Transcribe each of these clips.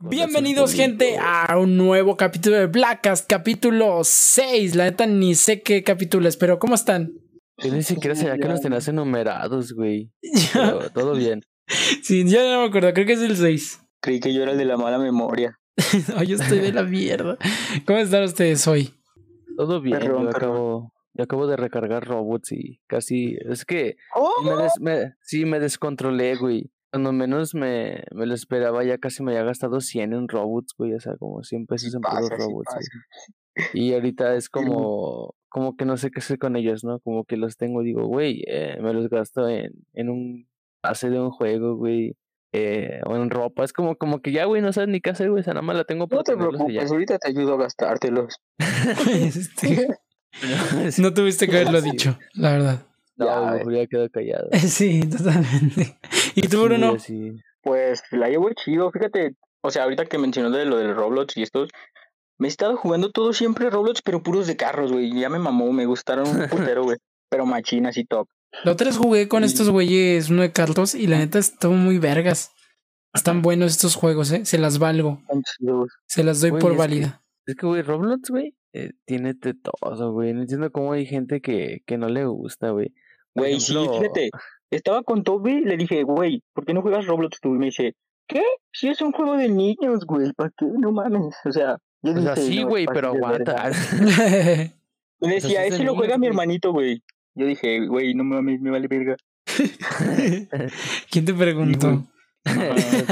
Bienvenidos gente a un nuevo capítulo de Blackcast, capítulo 6. La neta ni sé qué capítulo es, pero ¿cómo están? Yo ni siquiera sabía que los tenías enumerados, güey. todo bien. Sí, ya no me acuerdo, creo que es el 6. Creí que yo era el de la mala memoria. no, yo estoy de la mierda. ¿Cómo están ustedes hoy? Todo bien, yo acabo, yo acabo de recargar robots y casi. Es que. ¡Oh! Me sí, me descontrolé, güey. Cuando menos me, me lo esperaba, ya casi me había gastado 100 en robots, güey. O sea, como 100 pesos en puros robots. y ahorita es como. Como que no sé qué hacer con ellos, ¿no? Como que los tengo, digo, güey, eh, me los gasto en, en un pase de un juego, güey. Eh, o en ropa. Es como, como que ya, güey, no sabes ni qué hacer, güey. O sea, nada más la tengo por No te preocupes, ahorita te ayudo a gastártelos. este... no tuviste que haberlo dicho, la verdad. No, ya, hubiera quedado callado. Sí, totalmente. ¿Y tú, Bruno? Sí, Pues la llevo chido, fíjate. O sea, ahorita que mencionó de lo del Roblox y estos, me he estado jugando todo siempre Roblox, pero puros de carros, güey. Ya me mamó, me gustaron un putero, güey. Pero machinas y top. La otra vez jugué con estos güeyes, uno de carros, y la neta estuvo muy vergas. Están buenos estos juegos, ¿eh? Se las valgo. Se las doy por válida. es que, güey, Roblox, güey, eh, tiene de todo, güey. No entiendo cómo hay gente que, que no le gusta, güey. Güey, sí, fíjate. Estaba con Toby le dije, güey, ¿por qué no juegas Roblox tú? Y me dice, ¿qué? Si es un juego de niños, güey, ¿para qué? No mames. O sea, yo dije, sí, güey, pero aguanta. me decía, ese lo juega mi hermanito, güey. Yo dije, güey, no mames, me vale verga. ¿Quién te preguntó?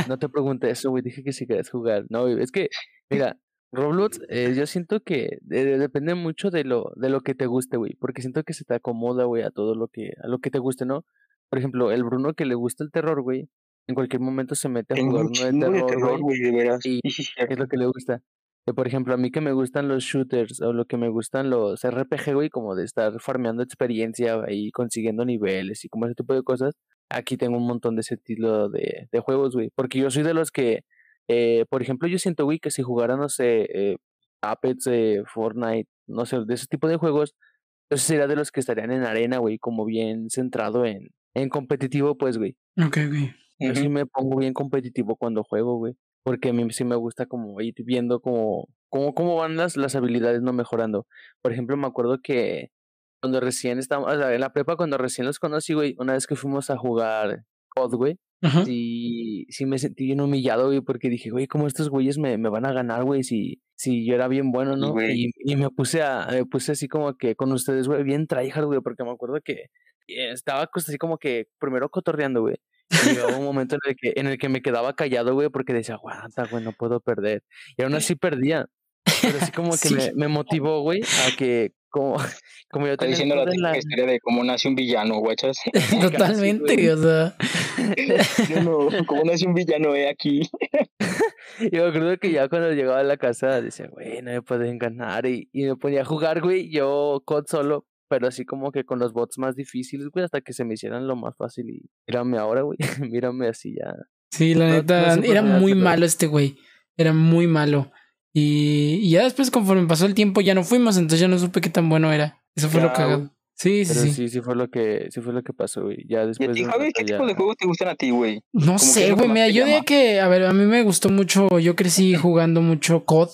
no te pregunté eso, güey. Dije que si querías jugar. No, es que, mira, Roblox, eh, yo siento que depende mucho de lo, de lo que te guste, güey. Porque siento que se te acomoda, güey, a todo lo que, a lo que te guste, ¿no? Por ejemplo, el Bruno que le gusta el terror, güey, en cualquier momento se mete a jugar uno de terror, güey. Y, es lo que le gusta. Que, por ejemplo, a mí que me gustan los shooters o lo que me gustan los RPG, güey, como de estar farmeando experiencia y consiguiendo niveles y como ese tipo de cosas. Aquí tengo un montón de ese estilo de, de juegos, güey. Porque yo soy de los que eh, por ejemplo, yo siento, güey, que si jugara, no sé, eh, Apex, eh, Fortnite, no sé, de ese tipo de juegos, entonces sería de los que estarían en arena, güey, como bien centrado en, en competitivo, pues, güey. Ok, güey. Yo sí me pongo bien competitivo cuando juego, güey. Porque a mí sí me gusta como ir viendo como, cómo, cómo van las, las habilidades no mejorando. Por ejemplo, me acuerdo que cuando recién estábamos, o sea, en la prepa, cuando recién los conocí, güey, una vez que fuimos a jugar COD, güey, Sí, sí me sentí bien humillado, güey, porque dije, güey, ¿cómo estos güeyes me, me van a ganar, güey? Si, si yo era bien bueno, ¿no? Y, y, me puse a, me puse así como que con ustedes, güey, bien tryhard, güey, porque me acuerdo que estaba pues, así como que primero cotorreando, güey. Y llegó un momento en el que, en el que me quedaba callado, güey, porque decía, aguanta, güey, no puedo perder. Y aún así perdía. Pero así como que me, me motivó, güey, a que como, como yo te diciendo la, la historia de cómo nace un villano, guachas. Totalmente, o sea. no, cómo nace un villano, eh, aquí. yo creo que ya cuando llegaba a la casa decía, güey, no me pueden ganar. Y, y me ponía a jugar, güey, yo COD solo, pero así como que con los bots más difíciles, güey, hasta que se me hicieran lo más fácil. Y mírame ahora, güey, mírame así ya. Sí, la neta, era muy malo este güey. Era muy malo. Y, ya después, conforme pasó el tiempo, ya no fuimos, entonces ya no supe qué tan bueno era. Eso fue lo que Sí, sí, sí. Sí, sí fue lo que, sí fue lo que pasó, güey. Ya después. ¿Y a ti, Javi, qué tipo de juegos te gustan a ti, güey? No sé, güey. Mira, yo diría que, a ver, a mí me gustó mucho. Yo crecí jugando mucho COD.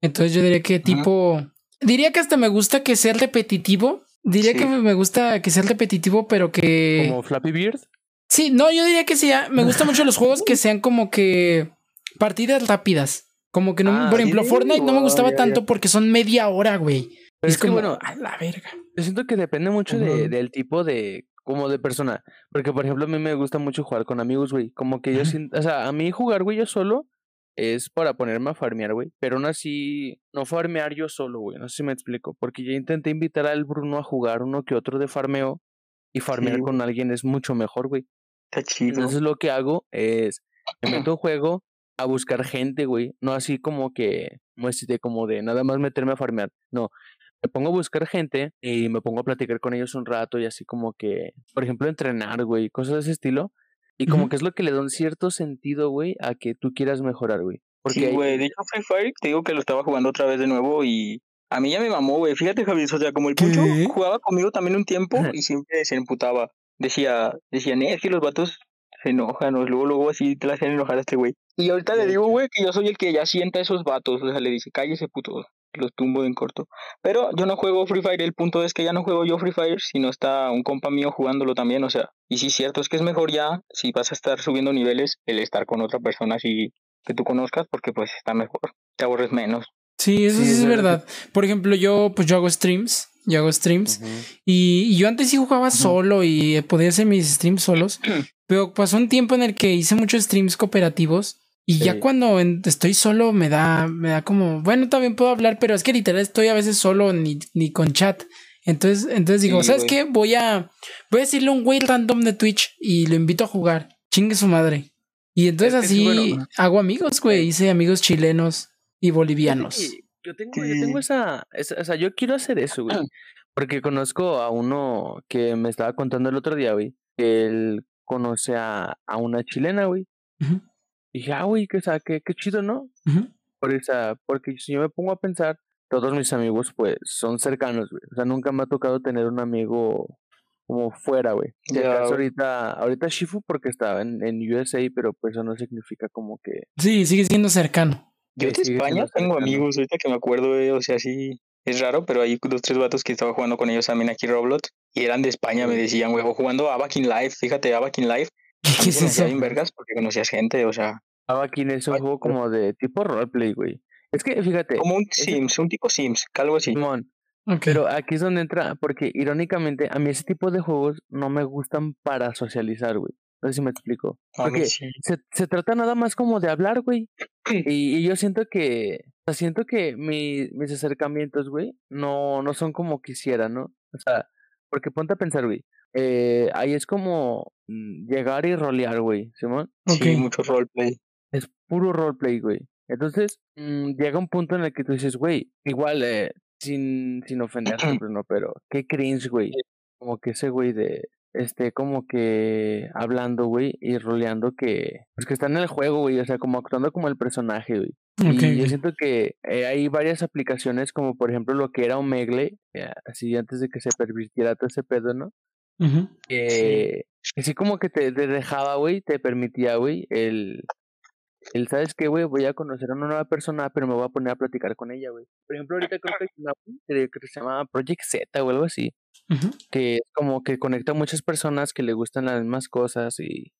Entonces yo diría que tipo. Diría que hasta me gusta que sea repetitivo. Diría que me gusta que sea repetitivo, pero que. ¿Como Flappy Bird? Sí, no, yo diría que sí. Me gustan mucho los juegos que sean como que partidas rápidas. Como que no, ah, por ejemplo, Fortnite no me gustaba tanto porque son media hora, güey. es, como, bueno, a la verga. Yo siento que depende mucho de, del tipo de, como de persona. Porque, por ejemplo, a mí me gusta mucho jugar con amigos, güey. Como que yo siento, o sea, a mí jugar, güey, yo solo es para ponerme a farmear, güey. Pero aún así, no farmear yo solo, güey. No sé si me explico. Porque ya intenté invitar al Bruno a jugar uno que otro de farmeo. Y farmear con alguien es mucho mejor, güey. Está chido. Entonces lo que hago es, me meto un juego, a buscar gente, güey. No así como que, muéstrate como de nada más meterme a farmear. No, me pongo a buscar gente y me pongo a platicar con ellos un rato y así como que, por ejemplo, entrenar, güey, cosas de ese estilo. Y como que es lo que le da un cierto sentido, güey, a que tú quieras mejorar, güey. Porque sí, güey, de hecho Free Fire, te digo que lo estaba jugando otra vez de nuevo y a mí ya me mamó, güey. Fíjate, Javier, o sea, como el Pucho jugaba conmigo también un tiempo y siempre se emputaba. Decía, decían, eh, es que los vatos se enojan, o luego, luego así te la hacen enojar a este güey. Y ahorita le digo, güey, que yo soy el que ya sienta a esos vatos, o sea, le dice, cállese puto, los tumbo en corto. Pero yo no juego Free Fire, el punto es que ya no juego yo Free Fire, sino está un compa mío jugándolo también, o sea, y sí, cierto, es que es mejor ya, si vas a estar subiendo niveles, el estar con otra persona así que tú conozcas, porque pues está mejor, te aburres menos. Sí, eso sí, es verdad. Por ejemplo, yo pues yo hago streams, yo hago streams y, yo antes sí jugaba solo y podía hacer mis streams solos, pero pasó un tiempo en el que hice muchos streams cooperativos y ya cuando estoy solo me da, me da como, bueno, también puedo hablar, pero es que literal estoy a veces solo ni, ni con chat. Entonces, entonces digo, ¿sabes qué? Voy a, voy a decirle a un güey random de Twitch y lo invito a jugar. Chingue su madre. Y entonces así hago amigos, güey. Hice amigos chilenos y bolivianos. Yo tengo, yo tengo esa, esa, o sea, yo quiero hacer eso, güey. Porque conozco a uno que me estaba contando el otro día, güey. Que él conoce a, a una chilena, güey. Y dije, ah, güey, que, o sea, qué, qué chido, ¿no? Por esa, porque si yo me pongo a pensar, todos mis amigos, pues, son cercanos, güey. O sea, nunca me ha tocado tener un amigo como fuera, güey. ahorita, ahorita Shifu porque estaba en, en USA, pero pues eso no significa como que... Sí, sigue siendo cercano. Yo de España tengo amigos, ahorita que me acuerdo, o sea, sí, es raro, pero hay dos, tres vatos que estaba jugando con ellos también aquí Roblox y eran de España, me decían, güey, jugando a Back in Life, fíjate, a Back in Life. ¿Qué es eso? en vergas porque conocías gente, o sea. Abakin es un juego como de tipo roleplay, güey. Es que, fíjate. Como un Sims, un tipo Sims, algo así. Simón. Pero aquí es donde entra, porque irónicamente a mí ese tipo de juegos no me gustan para socializar, güey. No sé si me explico. Porque se, se, trata nada más como de hablar, güey. Y, y yo siento que, o sea, siento que mi, mis acercamientos, güey, no, no son como quisiera, ¿no? O sea, porque ponte a pensar, güey. Eh, ahí es como mm, llegar y rolear, güey, ¿Simón? Sí, mucho roleplay. Es puro roleplay, güey. Entonces, mmm, llega un punto en el que tú dices, güey, igual, eh, sin, sin ofender, no, pero qué cringe, güey. Como que ese güey de, este, como que hablando, güey, y roleando que, pues que está en el juego, güey, o sea, como actuando como el personaje, güey. Y yo siento que eh, hay varias aplicaciones, como por ejemplo lo que era Omegle, eh, así antes de que se permitiera todo ese pedo, ¿no? que, sí. como que te, te dejaba, güey, te permitía, güey, el, el, ¿sabes qué, güey? Voy a conocer a una nueva persona, pero me voy a poner a platicar con ella, güey. Por ejemplo, ahorita creo que hay una que se llama Project Z o algo así, que es como que conecta a muchas personas que le gustan las mismas cosas y,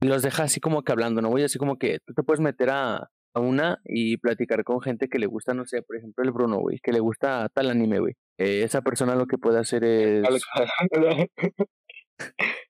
los deja así como que hablando, ¿no? Güey, así como que tú te puedes meter a, a una y platicar con gente que le gusta, no sé, por ejemplo, el Bruno, güey, que le gusta tal anime, güey. Eh, esa persona lo que puede hacer es...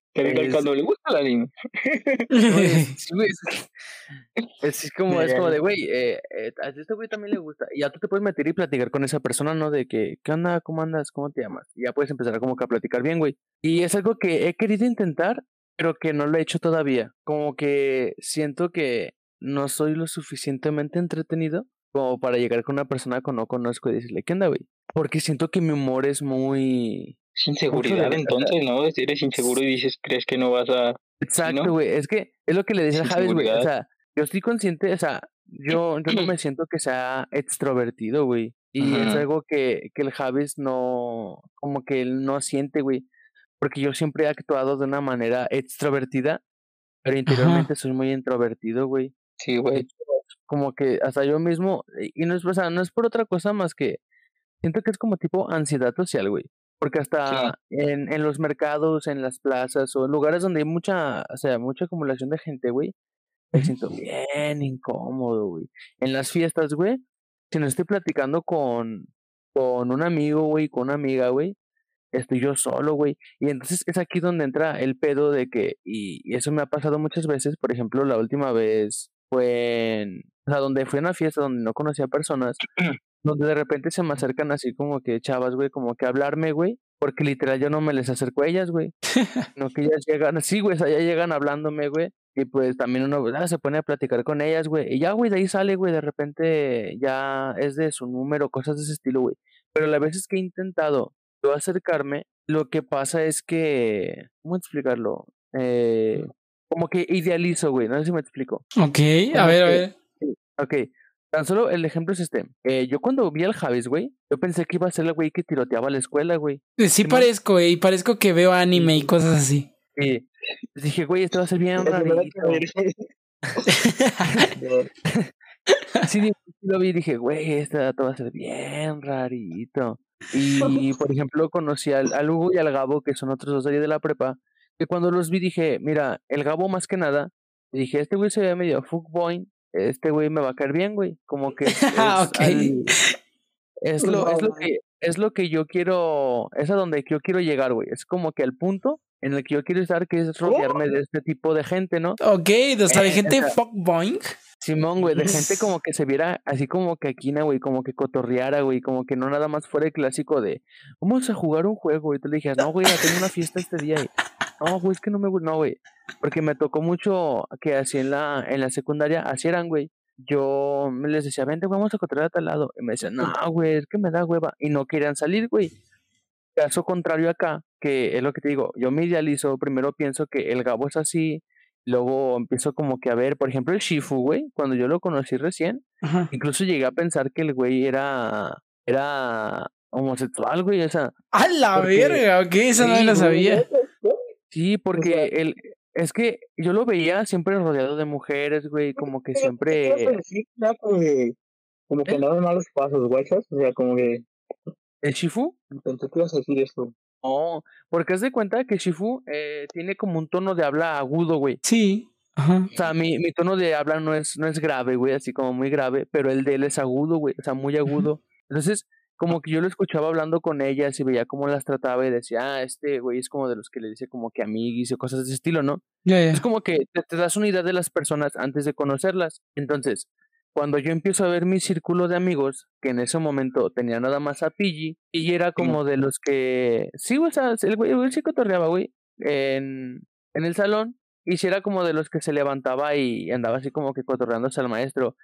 cuando le gusta el anime. es, como, es como de, güey, eh, eh, a este güey también le gusta. Y ya tú te puedes meter y platicar con esa persona, ¿no? De que, ¿qué onda? ¿Cómo andas? ¿Cómo te llamas? Y ya puedes empezar como que a platicar bien, güey. Y es algo que he querido intentar, pero que no lo he hecho todavía. Como que siento que no soy lo suficientemente entretenido como para llegar con una persona que no conozco y decirle, ¿qué onda, güey? Porque siento que mi humor es muy es inseguridad entonces, ¿no? Eres inseguro y dices, crees que no vas a... Exacto, güey. Es que es lo que le decía a Javis, güey. O sea, yo estoy consciente, o sea, yo, yo no me siento que sea extrovertido, güey. Y es algo que, que el Javis no, como que él no siente, güey. Porque yo siempre he actuado de una manera extrovertida, pero interiormente soy muy introvertido, güey. Sí, güey. Como que hasta yo mismo, y no es, o sea, no es por otra cosa más que siento que es como tipo ansiedad social, güey. Porque hasta en, en los mercados, en las plazas o en lugares donde hay mucha, o sea, mucha acumulación de gente, güey, me siento bien incómodo, güey. En las fiestas, güey, si no estoy platicando con, con un amigo, güey, con una amiga, güey, estoy yo solo, güey. Y entonces es aquí donde entra el pedo de que, y eso me ha pasado muchas veces, por ejemplo, la última vez fue en, o sea, donde fui a una fiesta donde no conocía personas donde de repente se me acercan así como que chavas, güey, como que hablarme, güey, porque literal yo no me les acerco a ellas, güey, no que ellas llegan así, güey, o llegan hablándome, güey, y pues también uno ah, se pone a platicar con ellas, güey, y ya, güey, de ahí sale, güey, de repente ya es de su número, cosas de ese estilo, güey, pero las veces que he intentado yo acercarme, lo que pasa es que, ¿cómo explicarlo? Eh, como que idealizo, güey, no sé si me explico. Ok, a ver, a ver. Ok, Tan solo el ejemplo es este. Eh, yo cuando vi al Javis, güey, yo pensé que iba a ser el güey que tiroteaba la escuela, güey. Sí, parezco, güey. Parezco que veo anime y cosas así. Sí, Dije, güey, esto va a ser bien rarito. sí, lo vi y dije, güey, este dato va a ser bien rarito. Y, por ejemplo, conocí al, al, Hugo y al Gabo, que son otros dos de de la prepa, que cuando los vi dije, mira, el Gabo más que nada, dije, este güey se ve medio fuckboy, este güey me va a caer bien, güey. Como que es, es, lo, es, lo que, es lo que yo quiero, es a donde yo quiero llegar, güey. Es como que el punto en el que yo quiero estar, que es rodearme de este tipo de gente, ¿no? Ok, de eh, gente fuckboy. Simón, güey, de gente como que se viera así como que aquina, güey, como que cotorreara, güey, como que no nada más fuera el clásico de vamos a jugar un juego, y tú le dije, no, güey, tengo una fiesta este día. Y, no, güey, es que no me gusta, no, güey, porque me tocó mucho que así en la, en la secundaria, así eran, güey. Yo me les decía, vente, vamos a cotorrear a tal lado. Y me decían, no, güey, es que me da hueva. Y no querían salir, güey. Caso contrario acá, que es lo que te digo, yo me idealizo, primero pienso que el Gabo es así, Luego empiezo como que a ver, por ejemplo, el Shifu, güey, cuando yo lo conocí recién, incluso llegué a pensar que el güey era, era homosexual, güey, o sea. ¡A la verga! Ok, eso no lo sabía. Sí, porque él, es que yo lo veía siempre rodeado de mujeres, güey, como que siempre... como que ¿Eh? no malos pasos, güey, o sea, como que... ¿El Shifu? Pensé que ibas a decir esto. No, porque has de cuenta que Shifu eh, tiene como un tono de habla agudo, güey. Sí. Ajá. O sea, mi, mi tono de habla no es, no es grave, güey, así como muy grave, pero el de él es agudo, güey, o sea, muy agudo. Entonces, como que yo lo escuchaba hablando con ellas y veía cómo las trataba y decía, ah, este güey es como de los que le dice como que amiguis o cosas de ese estilo, ¿no? Es como que te, te, das una idea de las personas antes de conocerlas. Entonces, cuando yo empiezo a ver mi círculo de amigos, que en ese momento tenía nada más a Pidgey, y era como de los que, sí, o sea, el güey, el chico torreaba, güey, en, en el salón, y si era como de los que se levantaba y andaba así como que cotorreándose al maestro.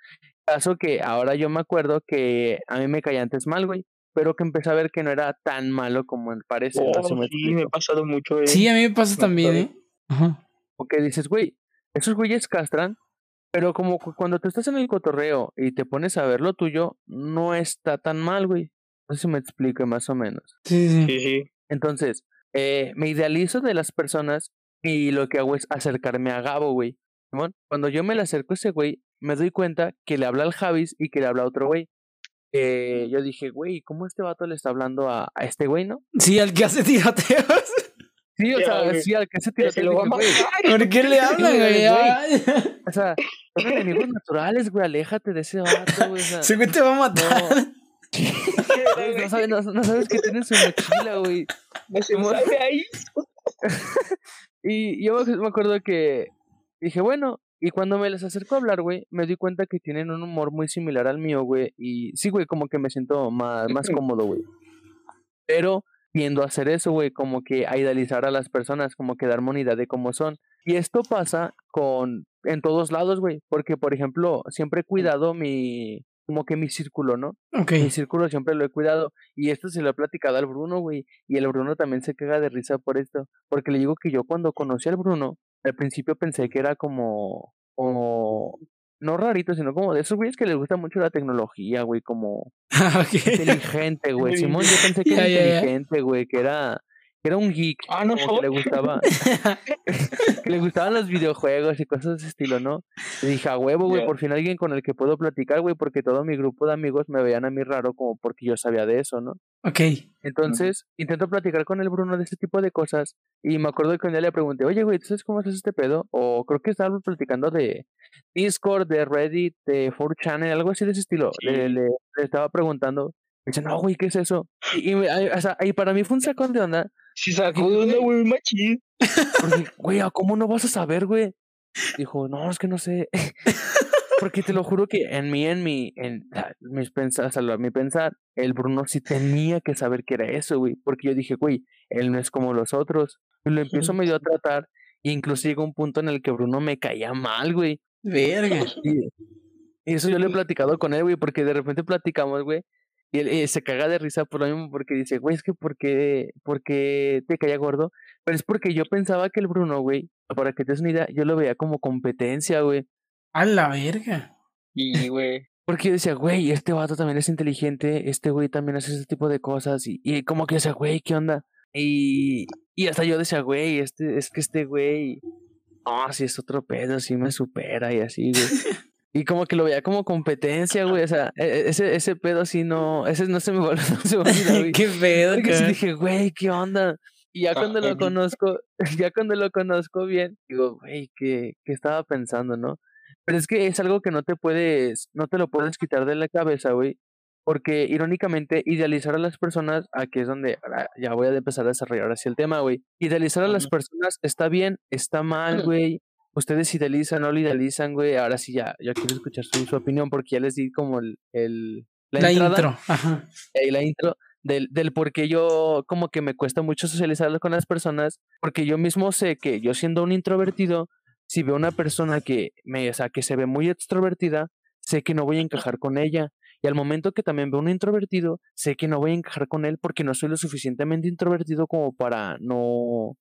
Caso que ahora yo me acuerdo que a mí me caía antes mal, güey, pero que empecé a ver que no era tan malo como parece. Oh, sí, me ha pasado mucho. Eh. Sí, a mí me pasa también, ¿eh? Ajá. Porque dices, güey, esos güeyes castran pero como cuando tú estás en el cotorreo y te pones a ver lo tuyo, no está tan mal, güey. No sé si me explique más o menos. Sí, sí. Entonces, eh, me idealizo de las personas y lo que hago es acercarme a Gabo, güey. Cuando yo me le acerco a ese güey, me doy cuenta que le habla al Javis y que le habla a otro güey. Eh, yo dije, güey, ¿cómo este vato le está hablando a, a este güey, no? Sí, al que hace tiroteos. Sí, o sea, sí, al que se tiroteos. ¿Por qué le hablan, güey? O sea, son enemigos naturales, güey, aléjate de ese vato, güey. O sea, te va a matar. No, sabes, no, sabes que tiene su mochila, güey. Se ahí. y yo me acuerdo que dije, bueno, y cuando me les acerco a hablar, güey, me di cuenta que tienen un humor muy similar al mío, güey. Y sí, güey, como que me siento más, más cómodo, güey. Pero tiendo a hacer eso, güey, como que a idealizar a las personas, como que dar moneda de cómo son. Y esto pasa con en todos lados, güey, porque por ejemplo, siempre he cuidado mi como que mi círculo, ¿no? Okay. Mi círculo siempre lo he cuidado y esto se lo he platicado al Bruno, güey, y el Bruno también se caga de risa por esto, porque le digo que yo cuando conocí al Bruno, al principio pensé que era como como no rarito, sino como de esos güeyes que les gusta mucho la tecnología, güey, como ah, inteligente, güey. Simón, yo pensé que era inteligente, güey, que era era un geek. Ah, no, que le gustaba. que le gustaban los videojuegos y cosas de ese estilo, ¿no? Y dije, a huevo, güey, por fin alguien con el que puedo platicar, güey, porque todo mi grupo de amigos me veían a mí raro como porque yo sabía de eso, ¿no? Ok. Entonces, intento platicar con el Bruno de ese tipo de cosas. Y me acuerdo que un día le pregunté, oye, güey, ¿tú sabes cómo haces este pedo? O creo que estaba platicando de Discord, de Reddit, de 4chan, algo así de ese estilo. Le, le, estaba preguntando. Y dice, no, güey, ¿qué es eso? Y, o sea, y para mí fue un sacón de onda si sacó de onda, güey, machín. Porque, güey, ¿cómo no vas a saber, güey? Dijo, no, es que no sé. Porque te lo juro que en mí, en mi, en mis pensar, a mi pensar, el Bruno sí tenía que saber que era eso, güey. Porque yo dije, güey, él no es como los otros. Y lo empiezo medio a tratar. E incluso llegó un punto en el que Bruno me caía mal, güey. Verga. Y, y eso yo le he platicado con él, güey, porque de repente platicamos, güey. Y él eh, se caga de risa por lo mismo porque dice, güey, es que ¿por qué, ¿por qué te caía gordo? Pero es porque yo pensaba que el Bruno, güey, para que te des una idea, yo lo veía como competencia, güey. A la verga. Y, güey. Porque yo decía, güey, este vato también es inteligente, este güey también hace ese tipo de cosas. Y, y como que decía, güey, ¿qué onda? Y, y hasta yo decía, güey, este, es que este güey, no, si es otro pedo, sí me supera y así, güey. Y como que lo veía como competencia, güey. O sea, e, e, ese, ese pedo así no. Ese no se me volvió. No se me olvida, güey. qué pedo, Porque sí dije, güey, ¿qué onda? Y ya cuando lo conozco, ya cuando lo conozco bien, digo, güey, ¿qué, ¿qué estaba pensando, no? Pero es que es algo que no te puedes, no te lo puedes quitar de la cabeza, güey. Porque irónicamente, idealizar a las personas, aquí es donde ahora ya voy a empezar a desarrollar así el tema, güey. Idealizar a las personas está bien, está mal, güey. Ustedes idealizan, no lo idealizan, güey. Ahora sí ya, ya quiero escuchar su, su opinión porque ya les di como el, el la, La entrada intro. Ajá. y la intro del, del por qué yo como que me cuesta mucho socializar con las personas, porque yo mismo sé que yo siendo un introvertido, si veo una persona que me, o sea, que se ve muy extrovertida, sé que no voy a encajar con ella. Y al momento que también veo un introvertido, sé que no voy a encajar con él porque no soy lo suficientemente introvertido como para no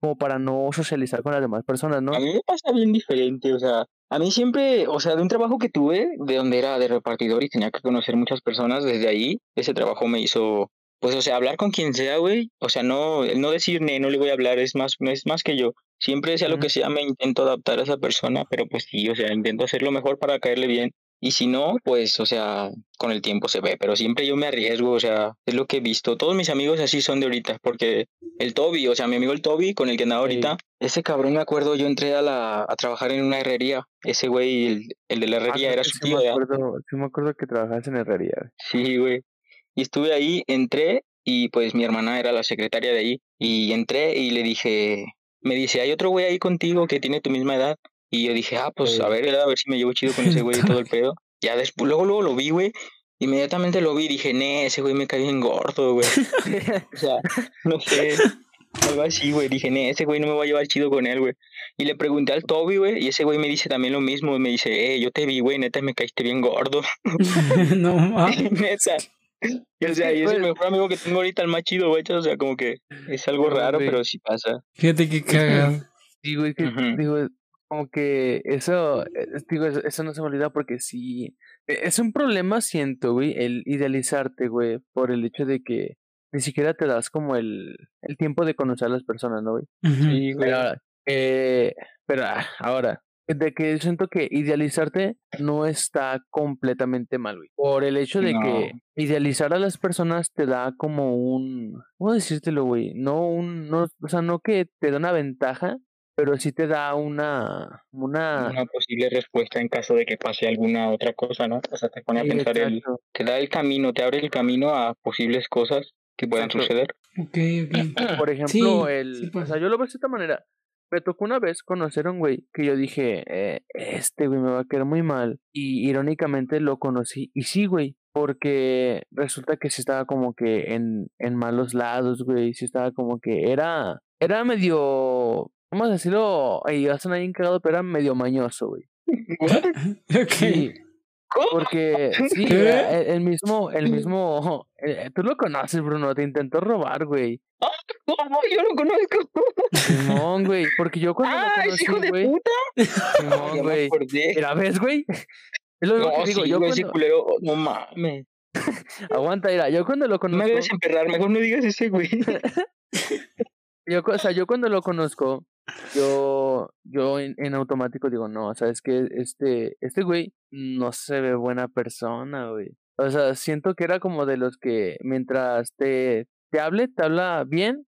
como para no socializar con las demás personas, ¿no? A mí me pasa bien diferente, o sea, a mí siempre, o sea, de un trabajo que tuve, de donde era de repartidor y tenía que conocer muchas personas, desde ahí, ese trabajo me hizo, pues, o sea, hablar con quien sea, güey, o sea, no, no decir, "Ne, no le voy a hablar, es más, es más que yo. Siempre sea lo que sea, me intento adaptar a esa persona, pero pues sí, o sea, intento hacer lo mejor para caerle bien. Y si no, pues, o sea, con el tiempo se ve, pero siempre yo me arriesgo, o sea, es lo que he visto. Todos mis amigos así son de ahorita, porque el Toby, o sea, mi amigo el Toby, con el que andaba Sí. ahorita, ese cabrón, me acuerdo, yo entré a, la, a trabajar en una herrería. Ese güey, el, el de la Ah, herrería, era sí, su tío, me acuerdo, sí me acuerdo que trabajabas en herrería. Sí, güey. Y estuve ahí, entré, y pues mi hermana era la secretaria de ahí. Y entré y le dije, me dice, hay otro güey ahí contigo que tiene tu misma edad. Y yo dije, ah, pues a ver, a ver si me llevo chido con ese güey y todo el pedo. Ya después, luego, luego lo vi, güey. Inmediatamente lo vi y dije, nee, ese güey me cae bien gordo, güey. O sea, no sé. Algo así, güey. Dije, nee, ese güey no me va a llevar chido con él, güey. Y le pregunté al Toby, güey, y ese güey me dice también lo mismo. Me dice, eh, yo te vi, güey, neta, me caíste bien gordo. no mames. Neta. Y, o sea, que, y es el mejor amigo que tengo ahorita, el más chido, güey. O sea, como que es algo raro, pero sí pasa. Fíjate qué cagado. Sí, güey, que, Ujú. digo, como que eso, eh, digo, eso, no se me olvida porque sí, e- es un problema, siento, güey, el idealizarte, güey, por el hecho de que ni siquiera te das como el, el tiempo de conocer a las personas, ¿no, güey? Sí, güey. Pero ahora, eh, pero ah, ahora, de que siento que idealizarte no está completamente mal, güey. Por el hecho de que idealizar a las personas te da como un, ¿cómo decírtelo, güey? No un, no, o sea, no que te da una ventaja, pero sí te da una, una, Una posible respuesta en caso de que pase alguna otra cosa, ¿no? O sea, te pone a pensar, el, te da el camino, te abre el camino a posibles cosas que puedan Exacto. suceder. Ok, ok. Por ejemplo, Sí, el, sí o pasa. sea, yo lo veo de esta manera. Me tocó una vez conocer a un güey que yo dije, eh, este güey me va a quedar muy mal. Y irónicamente lo conocí. Y sí, güey, porque resulta que sí estaba como que en, en malos lados, güey. Sí estaba como que era, era medio, vamos a decirlo, ay, va a sonar bien cagado, pero era medio mañoso, güey. Ok. Sí, ¿Cómo? porque sí, ¿Qué? era el, el mismo, el mismo, eh, tú lo conoces, Bruno, te intentó robar, güey. ¿Cómo? Yo lo conozco. Simón, güey, porque yo cuando ¡Ah, lo ese conocí, hijo de güey, puta! Simón, güey. Mira, ¿ves, güey? Es lo mismo No, que digo, sí, yo cuando... culero, oh, no mames. Aguanta, mira, yo cuando lo No me conozco... debes emperrar, mejor no digas ese, güey. Yo, o sea, yo cuando lo conozco, yo, yo en, en automático digo, no, sabes que este, este güey no se ve buena persona, güey. O sea, siento que era como de los que mientras te, te hable, te habla bien,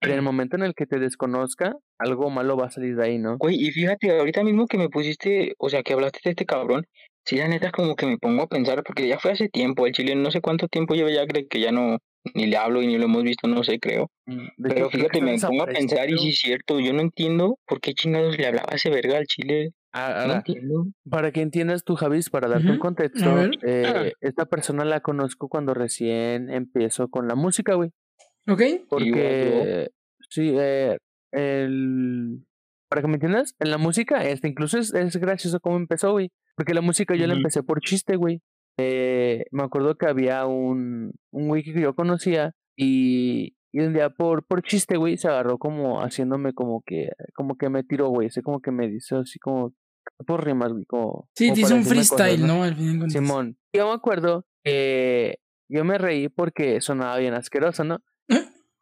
pero en el momento en el que te desconozca, algo malo va a salir de ahí, ¿no? Güey, y fíjate, ahorita mismo que me pusiste, o sea, que hablaste de este cabrón, sí, la neta, como que me pongo a pensar, porque ya fue hace tiempo, el chile no sé cuánto tiempo lleva ya, creo que ya no, ni le hablo y ni lo hemos visto, no sé, creo. Mm, Pero fíjate, me pongo a pensar y desaparecido. sí es cierto, yo no entiendo por qué chingados le hablaba a ese verga al chile. Ah, No ahora, entiendo. Para que entiendas tú, Javis, para darte un contexto, eh, esta persona la conozco cuando recién empiezo con la música, güey. Ok. Porque, sí, eh, el... Para que me entiendas, en la música, este, incluso es, es gracioso cómo empezó, güey. Porque la música yo la empecé por chiste, güey. Eh, me acuerdo que había un, un güey que yo conocía y, y un día por, por chiste, güey, se agarró como haciéndome como que, como que me tiró, güey. Así como que me dice así como, por rimas, güey, como... Sí, como para un cosas, freestyle, ¿no? Al fin. Simón. Yo me acuerdo que yo me reí porque sonaba bien asqueroso, ¿no?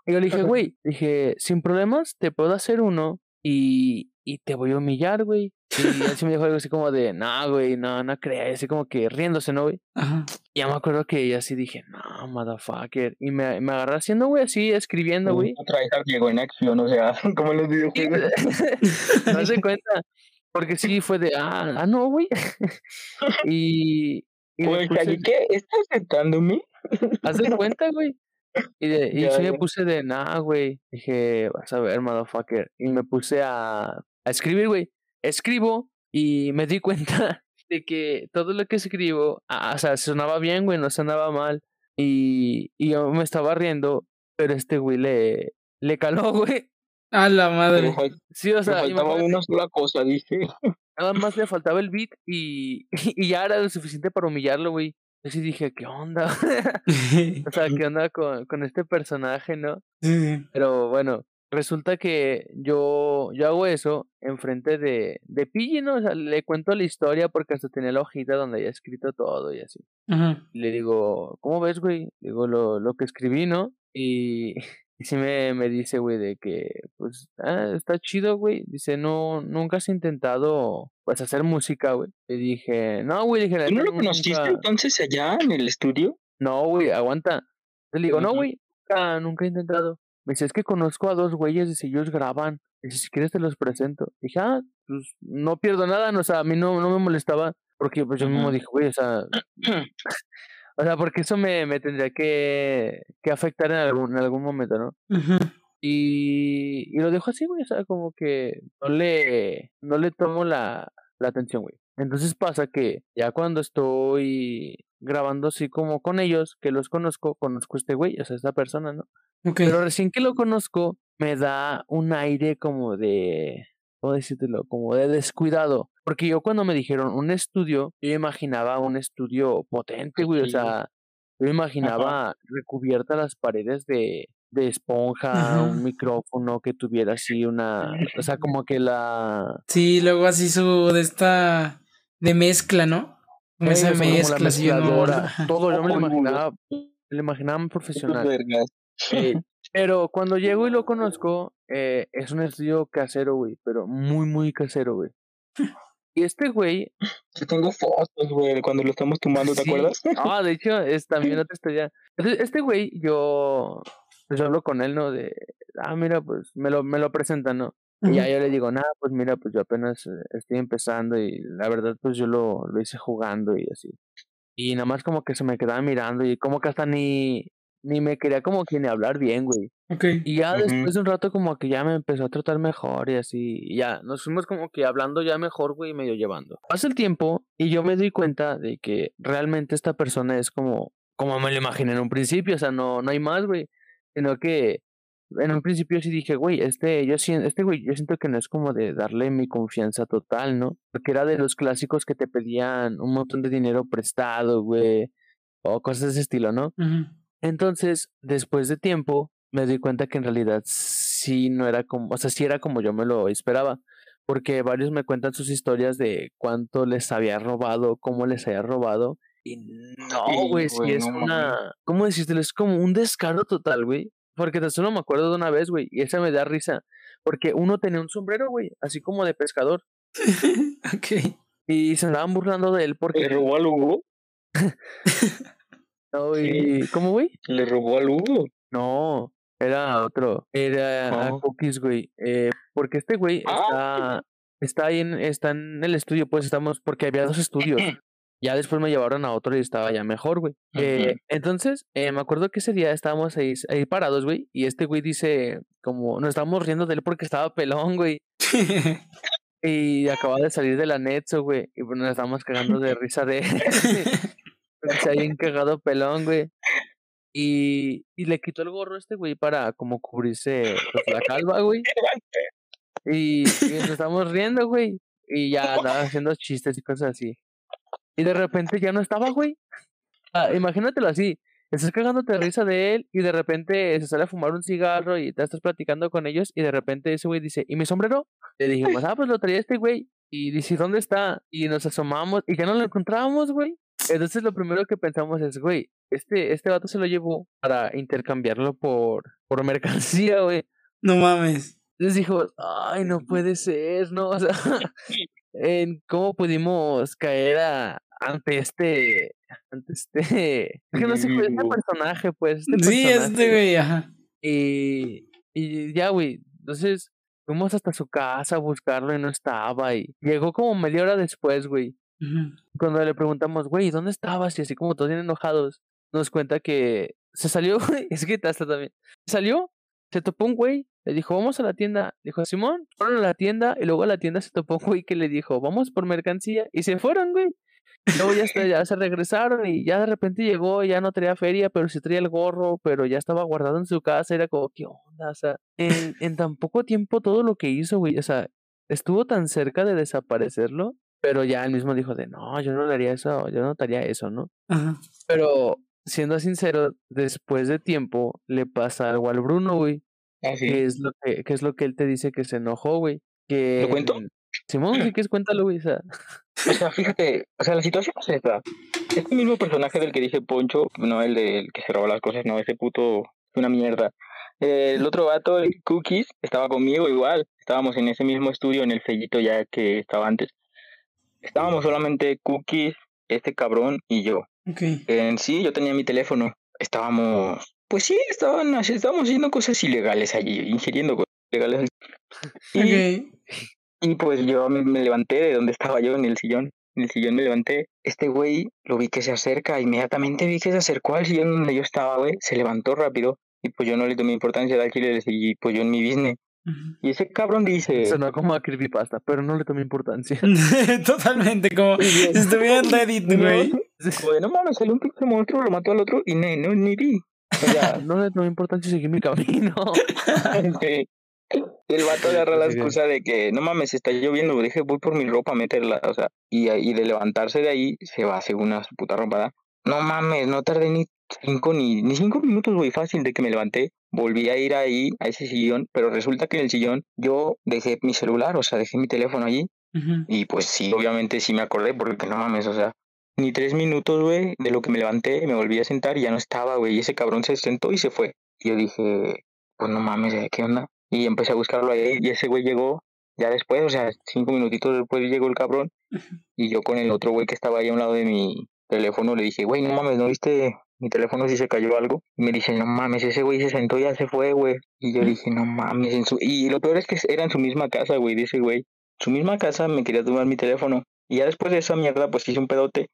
Y yo le dije, güey, dije, sin problemas, te puedo hacer uno y, y te voy a humillar, güey. Y así me dijo algo así como de, no, güey, no, no creas, así como que riéndose, ¿no, güey? Ajá. Y ya me acuerdo que ella así dije, no, motherfucker. Y me, me agarré haciendo, güey, así, escribiendo, güey. Vez llegó en acción, o sea, como en los videojuegos. no se cuenta. Porque sí fue de, ah, ah no, güey. y. y Güey, puse- ¿qué? ¿Estás aceptándome? Haz de cuenta, güey. Y, de, y me ya. puse de, nah, güey. Dije, vas a ver, motherfucker. Y me puse a, a escribir, güey. Escribo y me di cuenta de que todo lo que escribo, ah, o sea, sonaba bien, güey, no sonaba mal. Y, y yo me estaba riendo, pero este güey le, le caló, güey. A la madre. Sí, o me sea, faltaba imagínate, una sola cosa, dije. nada más le faltaba el beat y, y ya era lo suficiente para humillarlo, güey. Yo sí dije, ¿qué onda? o sea, ¿qué onda con, con este personaje, no? Sí. Pero bueno, resulta que yo, yo hago eso enfrente de, de Pidgey, ¿no? O sea, le cuento la historia porque hasta tenía la hojita donde había escrito todo y así. Ajá. Le digo, ¿cómo ves, güey? Digo, lo, lo que escribí, ¿no? Y, y sí me, me dice, güey, de que, pues, ah, está chido, güey. Dice, no, nunca has intentado, pues, hacer música, güey. Le dije, no, güey, dije, ¿Tú no lo conociste nunca- entonces allá en el estudio? no, güey, aguanta. Le digo, no, Ujú. güey, nunca, nunca he intentado. Me dice, es que conozco a dos güeyes, dice, ellos graban. Dice, si quieres te los presento. Dije, ah, pues no pierdo nada, no, o sea, a mí no, no me molestaba. Porque pues yo mismo dije, güey, o sea, o sea, porque eso me, me tendría que, que afectar en algún, en algún momento, ¿no? Y, y lo dejo así, güey, o sea, como que no le, no le tomo la, la atención, güey. Entonces pasa que ya cuando estoy grabando así como con ellos, que los conozco, conozco a este güey, o sea, esta persona, ¿no? Pero recién que lo conozco, me da un aire como de, ¿cómo decírtelo? Como de descuidado. Porque yo cuando me dijeron un estudio, yo imaginaba un estudio potente, güey, o sea, yo imaginaba recubiertas las paredes de, de esponja, Ajá. un micrófono que tuviera así una, o sea, como que la... Sí, luego así su de esta de mezcla, ¿no? Como esa como la mezcla, así enorme. mezcladora, Ajá. todo, yo me lo imaginaba, me lo imaginaba muy profesional. vergas. Eh, pero cuando llego y lo conozco, eh, es un estudio casero, güey, pero muy, muy casero, güey. Y este güey, Yo tengo fotos, güey, de cuando lo estamos tumbando, ¿te sí, acuerdas? Ah, de hecho, es también otra historia. Este güey, yo, pues hablo con él, ¿no? De, ah, mira, pues me lo, me lo presentan, ¿no? Y ya yo le digo, nada, pues mira, pues yo apenas eh, estoy empezando y la verdad, pues yo lo, lo hice jugando y así. Y nada más como que se me quedaba mirando y como que hasta ni, ni me quería como que ni hablar bien, güey. Ok. Y ya después de un rato como que ya me empezó a tratar mejor y así, y ya nos fuimos como que hablando ya mejor, güey, medio llevando. Pasa el tiempo y yo me doy cuenta de que realmente esta persona es como, como me lo imaginé en un principio, o sea, no, no hay más, güey, sino que en un principio sí dije, güey, este, yo siento, este güey, yo siento que no es como de darle mi confianza total, ¿no? Porque era de los clásicos que te pedían un montón de dinero prestado, güey, o cosas de ese estilo, ¿no? Ujú. Entonces, después de tiempo, me di cuenta que en realidad sí no era como, o sea, sí era como yo me lo esperaba, porque varios me cuentan sus historias de cuánto les había robado, cómo les había robado, y no, güey, sí es no una, ¿cómo decírtelo? Es como un descaro total, güey, porque tan solo me acuerdo de una vez, güey, y esa me da risa, porque uno tenía un sombrero, güey, así como de pescador, ok. y se andaban burlando de él ¿Le porque, robó al Hugo? Y, ¿cómo, güey? ¿Le robó al Hugo? No, era otro. Era a Oh. Cookies, güey. Eh, porque este güey Ah. está, está ahí en, está en el estudio, pues estamos, porque había dos estudios. Ya después me llevaron a otro y estaba ya mejor, güey. Eh, entonces, eh, me acuerdo que ese día estábamos ahí, ahí parados, güey. Y este güey dice, como, nos estábamos riendo de él porque estaba pelón, güey. Y acababa de salir de la Netso, güey. Y pues nos estábamos cagando de risa de él. Se había cagado pelón, güey. Y, y le quitó el gorro a este güey para como cubrirse pues, la calva, güey. Y, y nos estamos riendo, güey. Y ya andaba haciendo chistes y cosas así. Y de repente ya no estaba, güey. Ah, imagínatelo así. Estás cagándote de risa de él y de repente se sale a fumar un cigarro y te estás platicando con ellos y de repente ese güey dice, ¿y mi sombrero? Le dijimos, ah, pues lo traía este güey. Y dice, ¿dónde está? Y nos asomamos y ya no lo encontrábamos, güey. Entonces lo primero que pensamos es, güey, este, este vato se lo llevó para intercambiarlo por, por mercancía, güey. No mames. Entonces dijo, ay, no puede ser, ¿no? O sea, en cómo pudimos caer a, ante este, ante este, es que no sé, este personaje, pues. Este sí, este güey, ajá. Y, y ya, güey, entonces fuimos hasta su casa a buscarlo y no estaba, y llegó como media hora después, güey. Cuando le preguntamos, güey, ¿dónde estabas? Y así como todos bien enojados, nos cuenta que se salió, es que hasta también, salió, se topó un güey, le dijo, vamos a la tienda. Dijo, Simón, fueron a la tienda y luego a la tienda se topó un güey que le dijo, vamos por mercancía. Y se fueron, güey. Luego ya, ya se regresaron y ya de repente llegó, ya no traía feria, pero sí traía el gorro, pero ya estaba guardado en su casa. Era como, ¿qué onda? O sea, en, en tan poco tiempo todo lo que hizo, güey, o sea, estuvo tan cerca de desaparecerlo, pero ya él mismo dijo de, no, yo no haría eso, yo no notaría eso, ¿no? Ajá. Pero siendo sincero, después de tiempo le pasa algo al Bruno, güey. Ah, ¿Qué es lo que, qué es lo que él te dice que se enojó, güey? Que, ¿Lo cuento? Simón, si quieres, cuéntalo, güey. O sea, O sea, fíjate, o sea, la situación es esta. Este mismo personaje del que dije Poncho, no el del que se roba las cosas, no, ese puto es una mierda. El otro vato, el Cookies, estaba conmigo igual. Estábamos en ese mismo estudio, en el sellito ya que estaba antes. Estábamos solamente Cookies, este cabrón y yo. En sí, yo tenía mi teléfono. Estábamos, pues sí, estaban, estábamos haciendo cosas ilegales allí, ingiriendo cosas ilegales. Y, y pues yo me, me levanté de donde estaba yo, en el sillón. En el sillón me levanté. Este güey lo vi que se acerca. Inmediatamente vi que se acercó al sillón donde yo estaba, güey. Se levantó rápido. Y pues yo no le tomé importancia al chile, le seguí pues yo en mi business. Y ese cabrón dice... sonó como a creepypasta, pero no le tomé importancia. Totalmente, como si estuviera en Reddit, güey. Güey, no mames, salió un pinche monstruo, lo mató al otro y ne, no, ni vi. O sea, no le tomé importancia y seguí mi camino. Y el vato agarra la excusa de que no mames, está lloviendo, deje, voy por mi ropa a meterla, o sea, y, y de levantarse de ahí se va según a su puta ropa. ¿da? No mames, no tardé ni cinco ni, ni cinco minutos, güey, fácil de que me levanté. Volví a ir ahí, a ese sillón, pero resulta que en el sillón yo dejé mi celular, o sea, dejé mi teléfono allí. Y pues sí, obviamente sí me acordé, porque no mames, o sea, ni tres minutos, güey, de lo que me levanté, me volví a sentar y ya no estaba, güey, y ese cabrón se sentó y se fue. Y yo dije, pues no mames, ¿qué onda? Y empecé a buscarlo ahí y ese güey llegó ya después, o sea, cinco minutitos después llegó el cabrón y yo con el otro güey que estaba ahí a un lado de mi teléfono le dije, güey, no mames, ¿no viste mi teléfono si se cayó algo? Y me dice, no mames, ese güey se sentó y ya se fue, güey. Y yo dije, no mames, en su... y lo peor es que era en su misma casa, güey, ese güey. Su misma casa me quería tomar mi teléfono. Y ya después de esa mierda, pues hice un pedote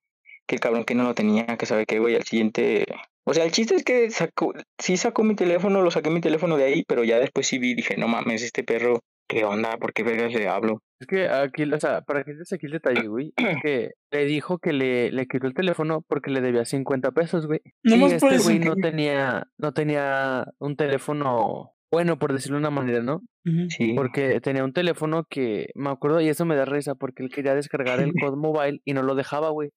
que el cabrón que no lo tenía, que sabe qué, güey, al siguiente... O sea, el chiste es que sacó, sí sacó mi teléfono, lo saqué mi teléfono de ahí, pero ya después sí vi, dije, no mames, este perro, ¿qué onda? ¿Por qué vergas le hablo? Es que aquí, o sea, para que aquí el detalle, güey, es que le dijo que le, le quitó el teléfono porque le debía 50 pesos, güey. No y este güey no tenía, no tenía un teléfono bueno, por decirlo de una manera, ¿no? Sí. Porque tenía un teléfono que, me acuerdo, y eso me da risa, porque él quería descargar el Code Mobile y no lo dejaba, güey.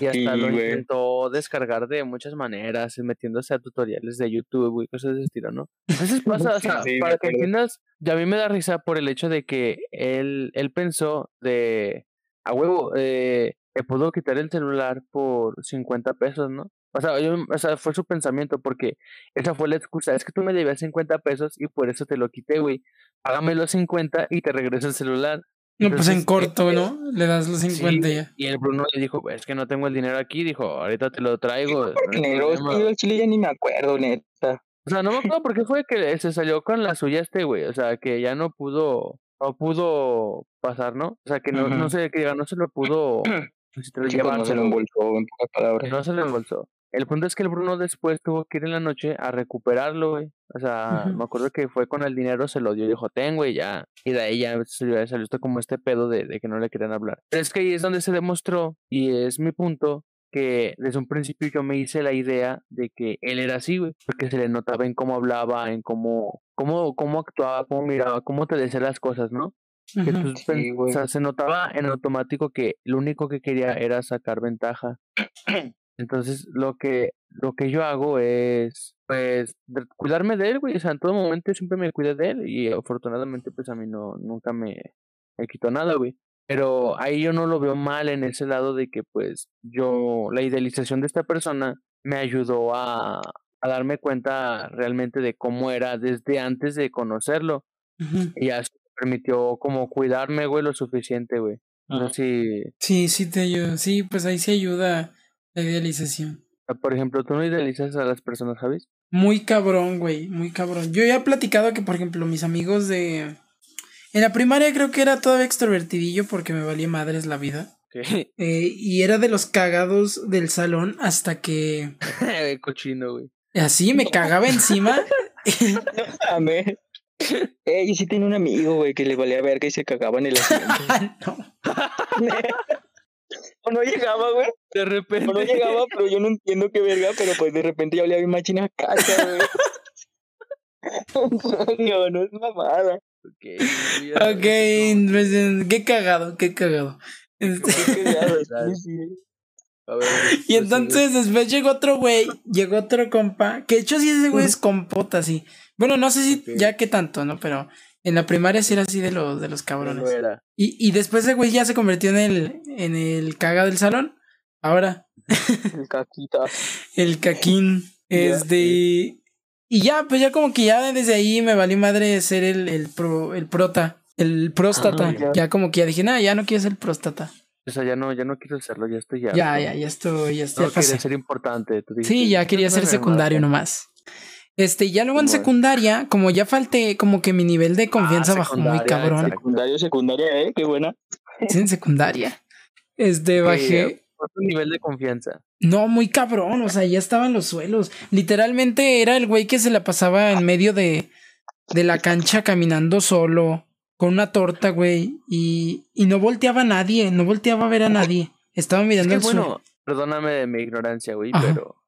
Y hasta Sí, lo intentó descargar de muchas maneras, metiéndose a tutoriales de YouTube, güey, cosas de ese estilo, ¿no? Entonces pasa, o sea, Sí, para que entiendas, ya a mí me da risa por el hecho de que él, él pensó de, a huevo, eh, le pudo quitar el celular por 50 pesos, ¿no? O sea, yo, o sea, fue su pensamiento porque esa fue la excusa. Es que tú me debías 50 pesos y por eso te lo quité, güey. Págame los 50 y te regreso el celular. No, pues en Entonces, corto, eh, ¿no? Le das los 50 Sí, ya. Y el Bruno le dijo, "Pues, es que no tengo el dinero aquí. Dijo, ahorita te lo traigo. no hay Dinero, es que problema". yo al chile ya ni me acuerdo, neta. O sea, no me acuerdo por qué fue que se salió con la suya este güey. O sea, que ya no pudo, no pudo pasar, ¿no? O sea, que no, no sé, que diga, no se lo pudo pues llevar, no se lo embolsó, en pocas palabras. no se lo embolsó. El punto es que el Bruno después tuvo que ir en la noche a recuperarlo, güey. O sea, me acuerdo que fue con el dinero, se lo dio y dijo, ten, güey, ya. Y de ahí ya salió, salió esto como este pedo de, de que no le querían hablar. Pero es que ahí es donde se demostró, y es mi punto, que desde un principio yo me hice la idea de que él era así, güey. Porque se le notaba en cómo hablaba, en cómo, cómo, cómo actuaba, cómo miraba, cómo te decía las cosas, ¿no? Que tú Sí, güey. o sea, se notaba en automático que lo único que quería era sacar ventaja. Entonces, lo que, lo que yo hago es, pues, cuidarme de él, güey. O sea, en todo momento siempre me cuidé de él y afortunadamente, pues, a mí no, nunca me, me quitó nada, güey. Pero ahí yo no lo veo mal en ese lado de que pues yo, la idealización de esta persona me ayudó a, a darme cuenta realmente de cómo era desde antes de conocerlo. Y me permitió como cuidarme, güey, lo suficiente, güey. No sé si... Sí, sí te ayuda. Sí, pues ahí se ayuda la idealización. Por ejemplo, ¿tú no idealizas a las personas, Javis? Muy cabrón, güey, muy cabrón. Yo ya he platicado que, por ejemplo, mis amigos de... En la primaria creo que era todavía extrovertidillo porque me valía madres la vida. Eh, y era de los cagados del salón hasta que... Cochino, güey. Así me cagaba encima. no Eh, yo sí tenía un amigo, güey, que le valía verga y se cagaba en el asiento. no. O no llegaba, güey. De repente. O no llegaba, pero yo no entiendo qué verga, pero pues de repente ya olía mi machina caca, güey. no, no es mamada. Ok, okay pues, qué cagado, qué cagado. Este... Qué cagado, sí, y entonces después llegó otro güey, llegó otro compa, que de hecho sí ese güey es compota, sí. Bueno, no sé si ya qué tanto, ¿no? Pero en la primaria sí era así de los, de los cabrones. Y, y después ese güey ya se convirtió en el, en el caga del salón. Ahora. El caquita. el caquín. Este. Y ya, pues ya como que ya desde ahí me valió madre ser el, el, pro, el prota, el próstata. ya. como que ya dije, nada, ya no quiero ser el próstata. O sea, ya no, ya no quiero hacerlo, ya estoy ya. Ya, ya, ya estoy, ya estoy. No quería ser importante. sí, ya quería ser secundario nomás. Este, ya luego en secundaria, como ya falté, como que mi nivel de confianza ah, bajó muy cabrón. Secundario, secundaria, eh, qué buena. Sí, en secundaria. Este, bajé. ¿Cuánto nivel de confianza? No, muy cabrón, o sea, ya estaba en los suelos. Literalmente era el güey que se la pasaba en medio de, de la cancha caminando solo con una torta, güey, y, y no volteaba a nadie, no volteaba a ver a nadie. Estaba mirando es bueno, perdóname de mi ignorancia, güey, pero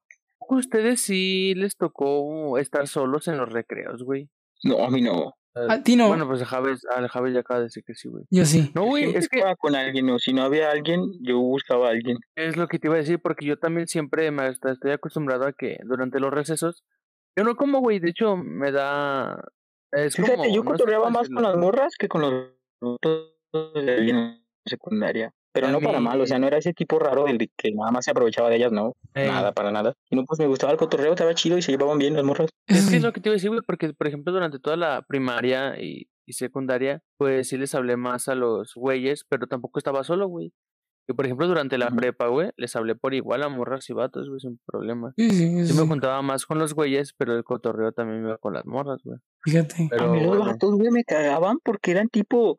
ustedes sí les tocó estar solos en los recreos, güey. No, a mí no. A ti no. Bueno, pues a Javes, a Javes ya acaba de decir que sí, güey. Yo sí. No, güey, es que. con alguien, o si no había alguien, yo buscaba a alguien. Es lo que te iba a decir, porque yo también siempre me estoy acostumbrado a que durante los recesos. Yo no como, güey, de hecho me da. Fíjate, yo cotorreaba más con las morras que con los de secundaria. Pero no para mal, o sea, no era ese tipo raro del que nada más se aprovechaba de ellas, no. Nada, para nada. Y no, pues me gustaba el cotorreo, estaba chido y se llevaban bien las morras. Es que es lo que te iba a decir, güey, porque, por ejemplo, durante toda la primaria y, y secundaria, pues sí les hablé más a los güeyes, pero tampoco estaba solo, güey. Y por ejemplo, durante la prepa, güey, les hablé por igual a morras y vatos, güey, sin problema. Sí, sí, me juntaba más con los güeyes, pero el cotorreo también me iba con las morras, güey. Fíjate. Pero, a mí los vatos, güey, me cagaban porque eran tipo,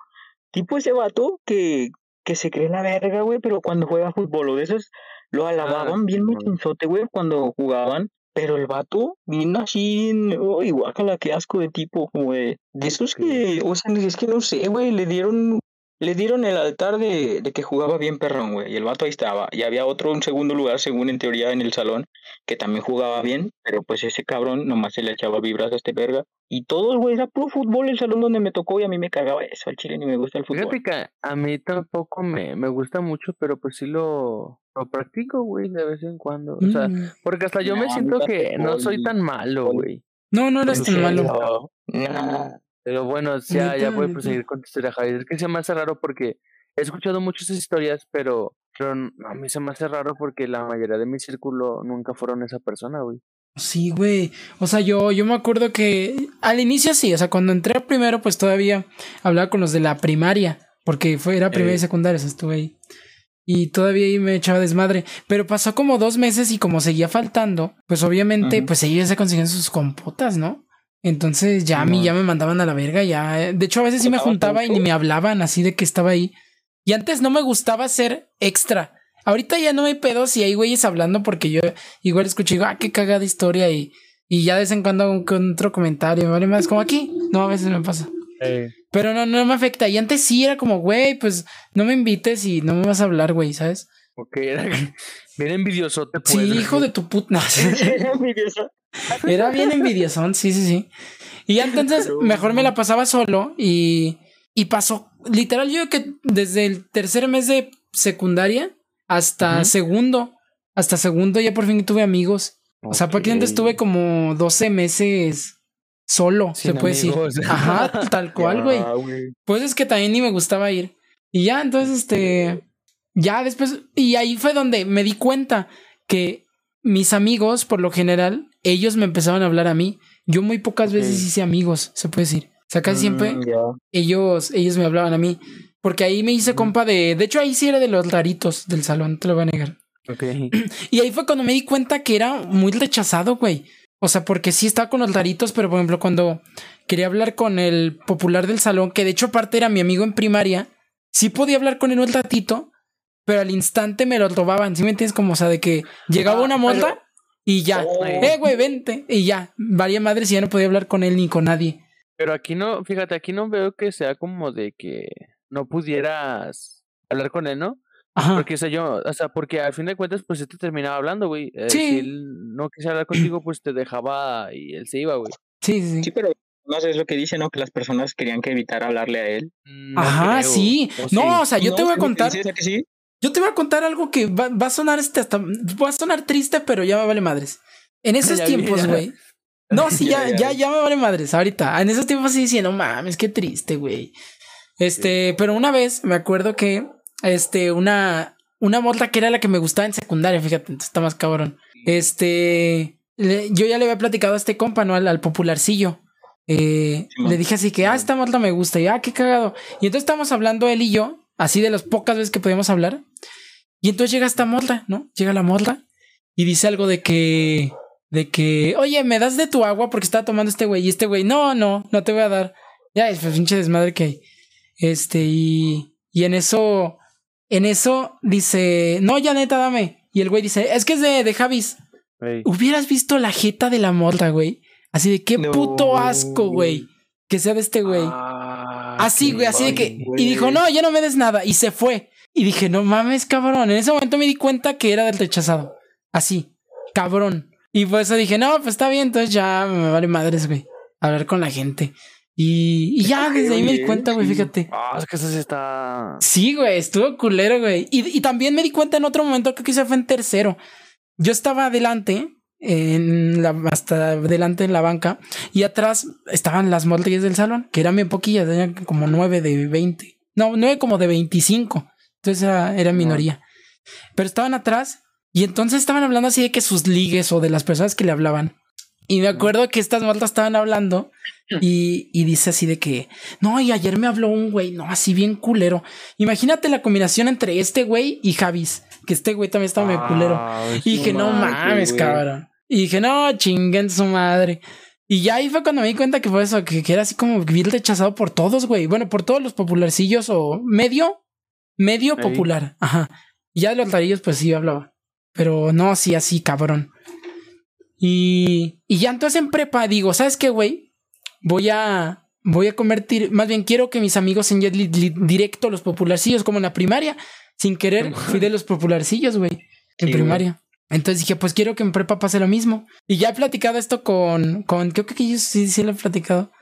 tipo ese vato que, que se cree la verga, güey, pero cuando juega fútbol o de esos, lo ah, alababan bien muchinzote, güey, cuando jugaban. Pero el vato vino así, oh, igual que la que asco de tipo, de, de esos que, o sea, es que no sé, güey, le dieron le dieron el altar de, de, que jugaba bien perrón, güey. Y el vato ahí estaba. Y había otro en segundo lugar, según en teoría, en el salón, que también jugaba bien. Pero pues ese cabrón nomás se le echaba vibras a este verga. Y todos, güey, era puro fútbol el salón donde me tocó y a mí me cagaba eso. Al chile ni me gusta el fútbol. Fíjate que a mí tampoco me, me gusta mucho, pero pues sí lo, lo practico, güey, de vez en cuando. O sea, mm. porque hasta yo me siento que no soy tan malo, güey. No, no eres tan malo. No. Pero bueno, ya, ya voy a proseguir con tu historia, Javier. Es que se me hace raro porque he escuchado muchas historias, pero, pero a mí se me hace raro porque la mayoría de mi círculo nunca fueron esa persona, güey. Sí, güey. O sea, yo, yo me acuerdo que al inicio sí, o sea, cuando entré primero, pues todavía hablaba con los de la primaria, porque fue, era primaria y secundaria, o sea, estuve ahí. Y todavía ahí me echaba desmadre. Pero pasó como dos meses y como seguía faltando, pues obviamente, pues ellos se consiguen sus compotas, ¿no? Entonces ya a mí ya me mandaban a la verga, ya. Eh, de hecho, a veces sí me juntaba y ni me hablaban así de que estaba ahí. Y antes no me gustaba ser extra. Ahorita ya no me pedo si hay güeyes hablando porque yo igual escucho y digo, ah, qué cagada historia y, y ya de vez en cuando hago un, otro comentario, ¿vale? Más como aquí. No, a veces me pasa. Pero no, no me afecta. Y antes sí era como, güey, pues no me invites y no me vas a hablar, güey, ¿sabes? Ok, era bien envidioso te Sí, hijo de tu puta. Era bien envidioso, sí, sí, sí. Y entonces mejor me la pasaba solo y, y pasó, literal, yo que desde el tercer mes de secundaria hasta segundo, hasta segundo ya por fin tuve amigos. O sea, prácticamente estuve como 12 meses solo, se puede decir. Ajá, tal cual, güey. pues es que también ni me gustaba ir. Y ya, entonces, este, ya después, y ahí fue donde me di cuenta que mis amigos, por lo general, ellos me empezaban a hablar a mí. Yo muy pocas veces hice amigos, se puede decir. O sea, casi siempre Mm, ya. ellos, ellos me hablaban a mí. Porque ahí me hice compa de. De hecho, ahí sí era de los raritos del salón, no te lo voy a negar. Y ahí fue cuando me di cuenta que era muy rechazado, güey. O sea, porque sí estaba con los raritos, pero por ejemplo, cuando quería hablar con el popular del salón, que de hecho aparte era mi amigo en primaria, sí podía hablar con él un ratito, pero al instante me lo robaban. ¿Sí me entiendes? Como, o sea, de que llegaba una monta y ya. Oh. Eh, güey, vente. Y ya. Varía madre si ya no podía hablar con él ni con nadie. Pero aquí no, fíjate, aquí no veo que sea como de que no pudieras hablar con él, ¿no? Ajá. Porque, o sea, yo, o sea, porque al fin de cuentas, pues él te terminaba hablando, güey. Eh, Sí. Si él no quisiera hablar contigo, pues te dejaba y él se iba, güey. Sí, sí, sí. Sí, pero no sé, es lo que dice, ¿no? Que las personas querían que evitara hablarle a él. No Ajá, creo. sí. ¿O No, sí? o sea, yo No, te voy a contar. dice, ¿a que sí? Yo te voy a contar algo que va, va a sonar este hasta. Va a sonar triste, pero ya me vale madres. En esos Ya tiempos, güey. No, sí, ya, Ya, ya, me vale madres. Ahorita. En esos tiempos sí decía, no mames, qué triste, güey. Este, pero una vez me acuerdo que, este, una, una que era la que me gustaba en secundaria, fíjate, entonces está más cabrón. Este, le- yo ya le había platicado a este compa, ¿no? Al, al popularcillo. Eh, le dije así que, ah, esta morra me gusta. Y, ah, qué cagado. Y entonces estamos hablando él y yo, así de las pocas veces que podíamos hablar. Y entonces llega esta morra, ¿no? Llega la morra y dice algo de que, de que, oye, ¿me das de tu agua? Porque estaba tomando este güey. Y este güey, no, no, no te voy a dar. Ya, es pues, pinche desmadre que hay. Este, y, y en eso, en eso dice, no, ya neta, dame. Y el güey dice, es que es de, de Javis. Hubieras visto la jeta de la morra, güey. Así de qué No. puto asco, güey. Que sea de este güey. Ah, Así, qué güey, así de que. Y dijo, no, ya no me des nada. Y se fue. Y dije, no mames, cabrón. En ese momento me di cuenta que era del rechazado. Así, cabrón. Y por eso dije, no, pues está bien, entonces ya me vale madres, güey. Hablar con la gente. Y, y ya desde ahí me di cuenta, güey, fíjate. Ah, es que eso sí está. Sí, güey, estuvo culero, güey. Y, y también me di cuenta en otro momento, creo que se fue en tercero. Yo estaba adelante, en la, hasta adelante en la banca, y atrás estaban las moldes del salón, que eran bien poquillas, tenían como nueve de 20. No, nueve como de 25. Entonces era, era minoría. Pero estaban atrás, y entonces estaban hablando así de que sus ligues o de las personas que le hablaban. Y me acuerdo que estas muertas estaban hablando y, y dice así de que, no, y ayer me habló un güey, no, así bien culero. Imagínate la combinación entre este güey y Javis, que este güey también estaba medio culero. Ah, Y dije, no mames, güey. cabrón. Y dije, no, chinguen su madre. Y ya ahí fue cuando me di cuenta que fue eso, que, que era así como bien rechazado por todos, güey. Bueno, por todos los popularcillos o medio, medio popular. Ajá. Y ya de los rarillos, pues sí hablaba. Pero no así, así, cabrón. Y, y ya entonces en prepa digo, ¿sabes qué, güey? Voy a, voy a convertir, más bien quiero que mis amigos li- directo los popularcillos, como en la primaria. Sin querer, fui de los popularcillos, güey. En Sí, primaria. Entonces dije, pues quiero que en prepa pase lo mismo. Y ya he platicado esto con, con creo que yo sí, sí lo he platicado.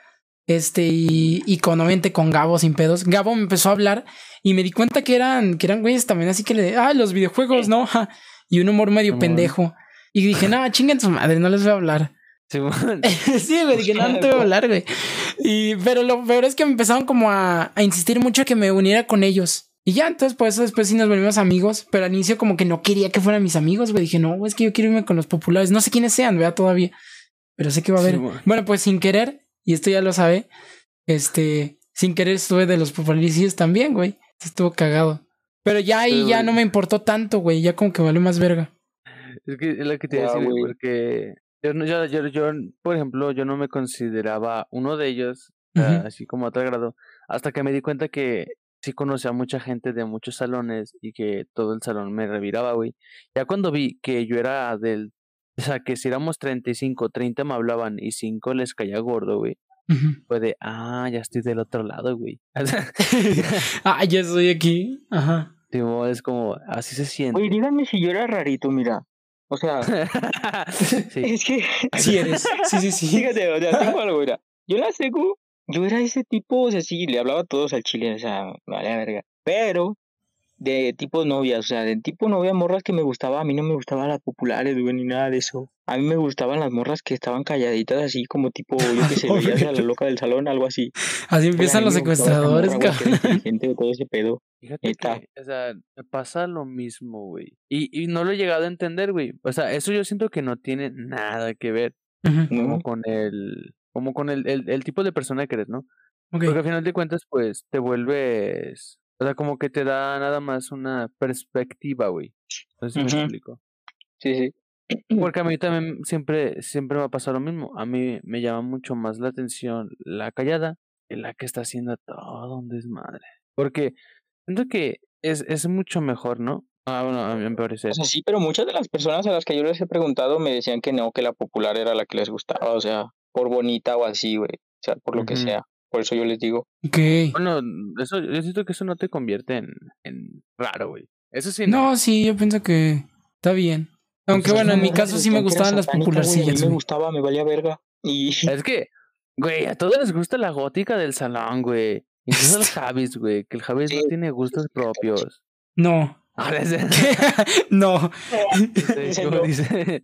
Este, y, y con, obviamente, con Gabo sin pedos. Gabo me empezó a hablar y me di cuenta que eran, que eran güeyes también, así que le, ah, los videojuegos, ¿no? Ja. Y un humor medio pendejo. Y dije, no, chinguen su madre, no les voy a hablar. Sí, güey, dije, no, no te voy a hablar, güey. Y, pero lo peor es que me empezaron como a, a insistir mucho que me uniera con ellos. Y ya, entonces, por eso después sí nos volvimos amigos. Pero al inicio, como que no quería que fueran mis amigos, güey. Dije, no, es que yo quiero irme con los populares. No sé quiénes sean, vea todavía. Pero sé que va a haber. Bueno, pues sin querer, y esto ya lo sabe, este, sin querer estuve de los populares también, güey. Estuvo cagado. Pero ya ahí Pero, ya güey. no me importó tanto, güey. Ya como que valió más verga. Es que es lo que te iba a decir, porque yo, no- yo, yo, yo, por ejemplo, yo no me consideraba uno de ellos, ah, Ujú. así como a tal grado, hasta que me di cuenta que sí conocía a mucha gente de muchos salones y que todo el salón me reviraba, güey. Ya cuando vi que yo era del, o sea, que si éramos 35, 30 me hablaban y 5 les caía gordo, güey. Ujú. Fue de, ah, ya estoy del otro lado, güey. Ah, ya estoy aquí. Ajá. tipo, es como, así se siente. Oye, díganme si yo era rarito, mira. O sea, sí. es que, Sí eres. Sí, sí, sí. fíjate, o sea, tengo algo, mira. Yo la secu, yo era ese tipo, o sea, sí, le hablaba a todos al chile, o sea, vale verga. Pero, de tipo novias, o sea, de tipo novia morras que me gustaba, a mí no me gustaban las populares, güey, ni nada de eso. A mí me gustaban las morras que estaban calladitas así como tipo, yo que sé, veías a la loca del salón, algo así. Así empiezan los secuestradores, cabrón. todo ese pedo. Fíjate que, o sea, me pasa lo mismo, güey. Y, y no lo he llegado a entender, güey. O sea, eso yo siento que no tiene nada que ver como con el, como con el, el, el, tipo de persona que eres, ¿no? Porque al final de cuentas, pues, te vuelves o sea, como que te da nada más una perspectiva, güey. No sé si me explico. Sí, sí. Porque a mí también siempre, siempre me ha pasado lo mismo. A mí me llama mucho más la atención la callada que la que está haciendo todo un desmadre. Porque siento que es, es mucho mejor, ¿no? Ah, bueno, a mí me parece. O sea, sí, pero muchas de las personas a las que yo les he preguntado me decían que no, que la popular era la que les gustaba, o sea, por bonita o así, güey. O sea, por lo que sea. Por eso yo les digo. ¿Qué? Bueno, eso, yo siento que eso no te convierte en, en raro, güey. Eso sí. No. sí, yo pienso que está bien. Aunque bueno, en mi caso sí me gustaban las popularcillas. A mí me gustaba, me valía verga. Y... Es que, güey, a todos les gusta la gótica del salón, güey. Incluso los Javis, güey, que el Javis no tiene gustos propios. No. no. ¿Cómo dice?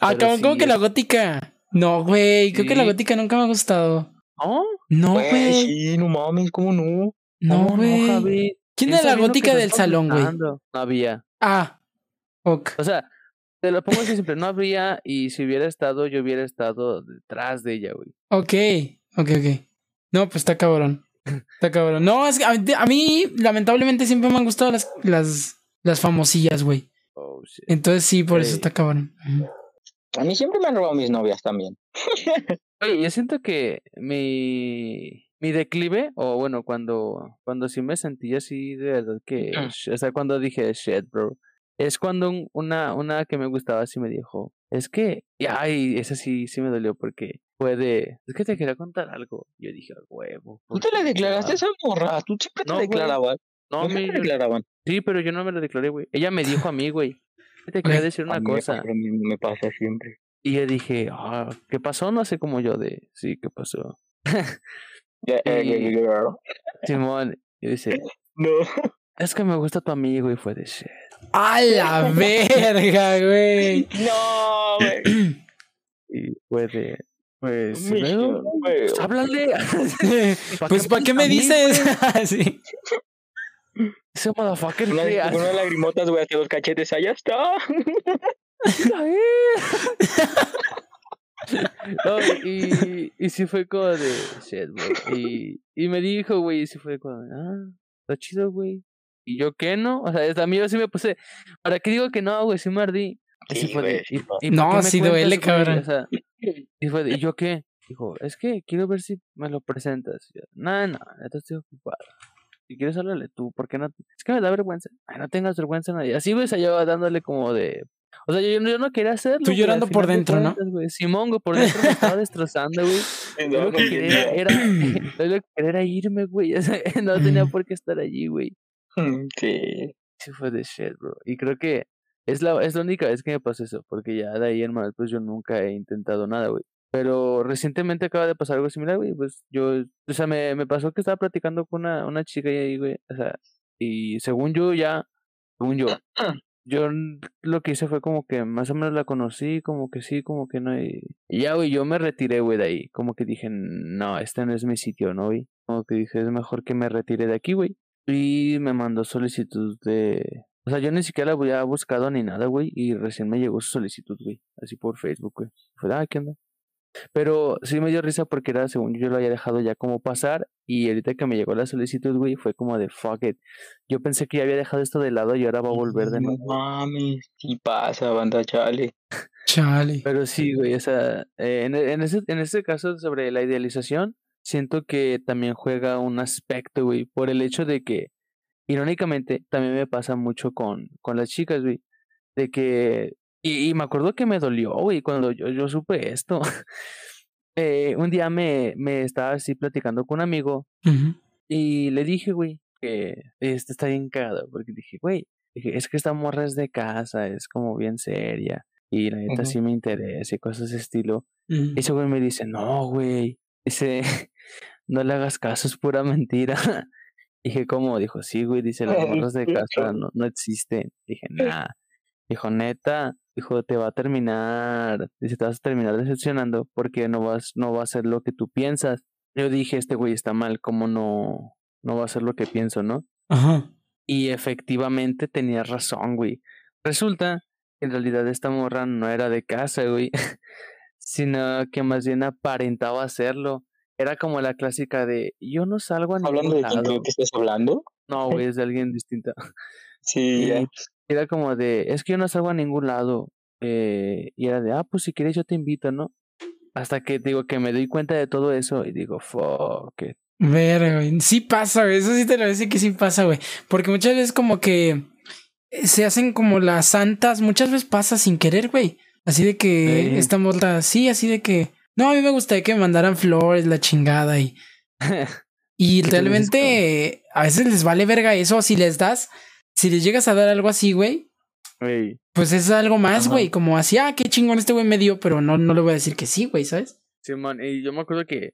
Ah, ¿cómo, que la gótica? No, güey, creo que la gótica nunca me ha gustado. ¿No? No, güey. Sí, no mames, ¿cómo no? No, güey. ¿Quién es la gótica del salón, güey? No había. Ah, ok. O sea, te lo pongo así simple, no habría y si hubiera estado, yo hubiera estado detrás de ella, güey. Ok, ok, ok. No, pues está cabrón. Está cabrón. No, es que a, mí, lamentablemente, siempre me han gustado las, las, las famosillas, güey. Oh, Entonces sí, por eso está cabrón. A mí siempre me han robado mis novias también. Oye, yo siento que mi, mi declive, o bueno, cuando, cuando sí me sentí así de verdad que, o sea, cuando dije shit, bro, es cuando una, una que me gustaba así me dijo, es que, ay, esa sí, sí me dolió porque puede, es que te quería contar algo. Yo dije, huevo. ¿Tú te le declaraste a esa morra? ¿Tú siempre te declarabas? No, me declaraban. Sí, pero yo no me lo declaré, güey. Ella me dijo a mí, güey. Te quería decir una cosa. Me pasa siempre. Y yo dije, ah, ¿qué pasó? No sé cómo yo de, sí, ¿qué pasó? Simón, y dice, no. Es que me gusta tu amigo y fue de shit. ¡A la verga, güey! No, güey. Y fue de, pues, luego, pues háblale. pues, ¿para qué me dices? sí. Ese motherfucker. Una, una lagrimotas, güey, hacia los cachetes. Allá está. no, y, y sí fue como de shit, güey. Y, y me dijo, güey, y sí fue como, ah, está chido, güey. Y yo, ¿qué no? O sea, a mí yo sí me puse, ¿para qué digo que no, güey? Sí me ardí. Sí, fue y, y, no, sí duele, cabrón. O sea, y, fue de, ¿y yo qué? Dijo, es que quiero ver si me lo presentas. no, no, ya estoy ocupado si quieres háblale tú, ¿por qué no? Es que me da vergüenza. Ay, no tengas vergüenza nadie. Así, güey, se lleva dándole como de. O sea, yo, yo no quería hacerlo. Tú llorando por dentro, ¿no? Simón, güey, por dentro me estaba destrozando, güey. lo que quería era, lo que quería era irme, güey. O sea, no tenía por qué estar allí, güey. Sí. Sí fue de shit, bro. Y creo que es la, es la única vez que me pasó eso, porque ya de ahí en más, pues yo nunca he intentado nada, güey. Pero recientemente acaba de pasar algo similar, güey. Pues yo, o sea, me, me pasó que estaba platicando con una, una chica ahí, güey. O sea, y según yo ya, según yo, yo lo que hice fue como que más o menos la conocí, como que sí, como que no. Y, ya, güey, yo me retiré, güey, de ahí. Como que dije, no, este no es mi sitio, ¿no, güey? Como que dije, es mejor que me retire de aquí, güey. Y me mandó solicitud de... O sea, yo ni siquiera la había buscado ni nada, güey. Y recién me llegó su solicitud, güey. Así por Facebook, güey. Fue, ah, ¿qué onda? Pero sí me dio risa porque era según yo lo había dejado ya como pasar y ahorita que me llegó la solicitud, güey, fue como de fuck it. Yo pensé que ya había dejado esto de lado y ahora va a volver de nuevo. No mames, sí pasa, banda chale. Chale. Pero sí, güey, o sea, eh, en, en, ese, en ese caso sobre la idealización, siento que también juega un aspecto, güey, por el hecho de que, irónicamente, también me pasa mucho con, con las chicas, güey, de que y, me acuerdo que me dolió, güey, cuando yo, yo supe esto. eh, un día me, me estaba así platicando con un amigo y le dije, güey, que este está bien cagado, porque dije, güey, dije, es que esta morra es de casa, es como bien seria y la neta sí me interesa y cosas de estilo. Y ese güey me dice, no, güey, dice, no le hagas caso, es pura mentira. Dije, ¿cómo? Dijo, sí, güey, dice, las morras de casa no, no existen. Dije, nah. Dijo, neta, dijo, te va a terminar, dice, te vas a terminar decepcionando porque no vas, no va a ser lo que tú piensas. Yo dije, este güey está mal, ¿cómo no, no va a ser lo que pienso, no? Ajá. Y efectivamente tenía razón, güey. Resulta que en realidad esta morra no era de casa, güey, sino que más bien aparentaba hacerlo. Era como la clásica de, yo no salgo a ningún ¿Hablando de quién creo que estás hablando? No, güey, es de alguien distinto. Sí. Y era como de, es que yo no salgo a ningún lado. Eh, y era de, ah, pues si quieres yo te invito, ¿no? Hasta que digo que me doy cuenta de todo eso y digo, fuck it. Ver, güey. Sí pasa, güey. Eso sí te lo voy a decir que sí pasa, güey. Porque muchas veces como que se hacen como las santas. Muchas veces pasa sin querer, güey. Así de que Sí. esta morra, sí, así de que. No, a mí me gustaría que me mandaran flores, la chingada y. Y ¿Qué te dices, realmente a veces les vale verga eso. Si les das, si les llegas a dar algo así, güey, pues es algo más, güey. Como así, ah, qué chingón este güey me dio, pero no, no le voy a decir que sí, güey, ¿sabes? Simón, y yo me acuerdo que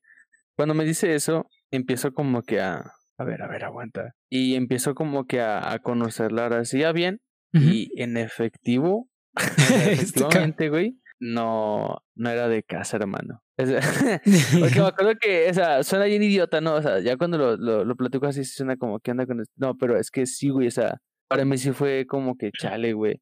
cuando me dice eso, empiezo como que a, a ver, a ver, aguanta. Y empiezo como que a, a conocerla ahora sí ya bien. Y en efectivo, sea, efectivamente, güey, no, no era de casa, hermano. Porque me acuerdo que, o sea, suena bien idiota, ¿no? O sea, ya cuando lo, lo, lo platico así, sí suena como que anda con esto. No, pero es que sí, güey, o sea, para mí sí fue como que chale, güey.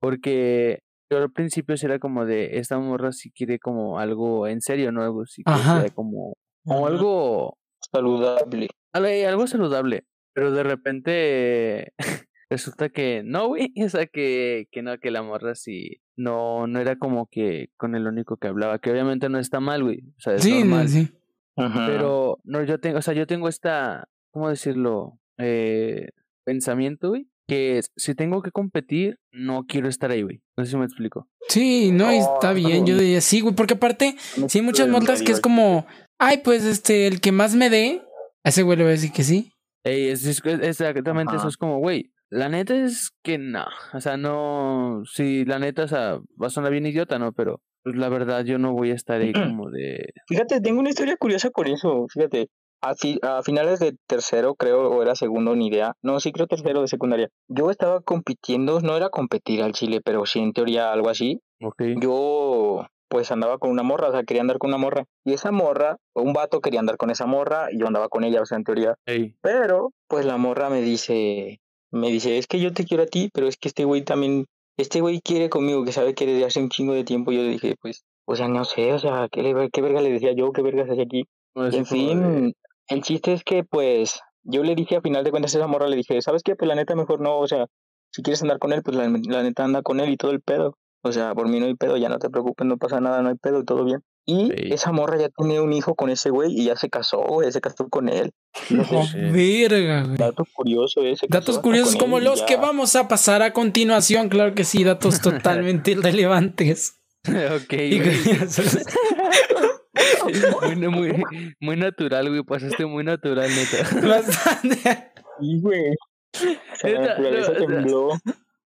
Porque yo al principio sí era como de, esta morra sí quiere como algo en serio, ¿no? Algo sí que Ajá. sea como, como Ajá. algo, Saludable. algo, algo saludable. Pero de repente resulta que no, güey. O sea, que, que no, que la morra sí no, no era como que con el único que hablaba. Que obviamente no está mal, güey. O sea, es sí, no, normal. sí. Ajá. Pero no, yo tengo, o sea, yo tengo esta, ¿cómo decirlo? Eh, pensamiento, güey, que es, si tengo que competir, no quiero estar ahí, güey. No sé si me explico. Sí, no, y No, está bien. Yo no. diría sí, güey, porque aparte, No sí hay muchas morras que es como, ay, pues este, el que más me dé, a ese güey le voy a decir que sí. Ey, es, es- es exactamente eso, es como, güey, la neta es que no, o sea, no, si la neta, o sea, va a sonar bien idiota, ¿no? Pero, pues la verdad, yo no voy a estar ahí como de, Fíjate, tengo una historia curiosa con eso. Fíjate, a, fi- a finales de tercero, creo, o era segundo, ni idea. No, sí, creo tercero de secundaria. Yo estaba compitiendo, no era competir al Chile, pero sí en teoría algo así. ok, Yo, pues andaba con una morra, o sea, quería andar con una morra. Y esa morra, un vato quería andar con esa morra y yo andaba con ella, o sea, en teoría. ey, Pero, pues la morra me dice, me dice, es que yo te quiero a ti, pero es que este güey también, este güey quiere conmigo, que sabe que desde hace un chingo de tiempo yo dije, pues, o sea, no sé, o sea, ¿qué, le- qué verga le decía yo? ¿Qué verga se hace aquí? no, en fin, el chiste es que, pues, yo le dije a final de cuentas a esa morra, le dije, ¿sabes qué? Pues la neta mejor no, o sea, si quieres andar con él, pues la, la neta anda con él y todo el pedo. O sea, por mí no hay pedo, ya no te preocupes, no pasa nada, no hay pedo, todo bien. Y Sí. esa morra ya tiene un hijo con ese güey y ya se casó, güey, se casó con él. Oh, shit. verga, güey. Dato curioso ese. Datos curiosos como los que vamos a pasar a continuación, claro que sí, datos totalmente irrelevantes. ok, Y. muy, muy, muy natural, güey, pasaste muy natural, neta. Bastante. Sí, güey. O sea, la naturaleza no, tembló.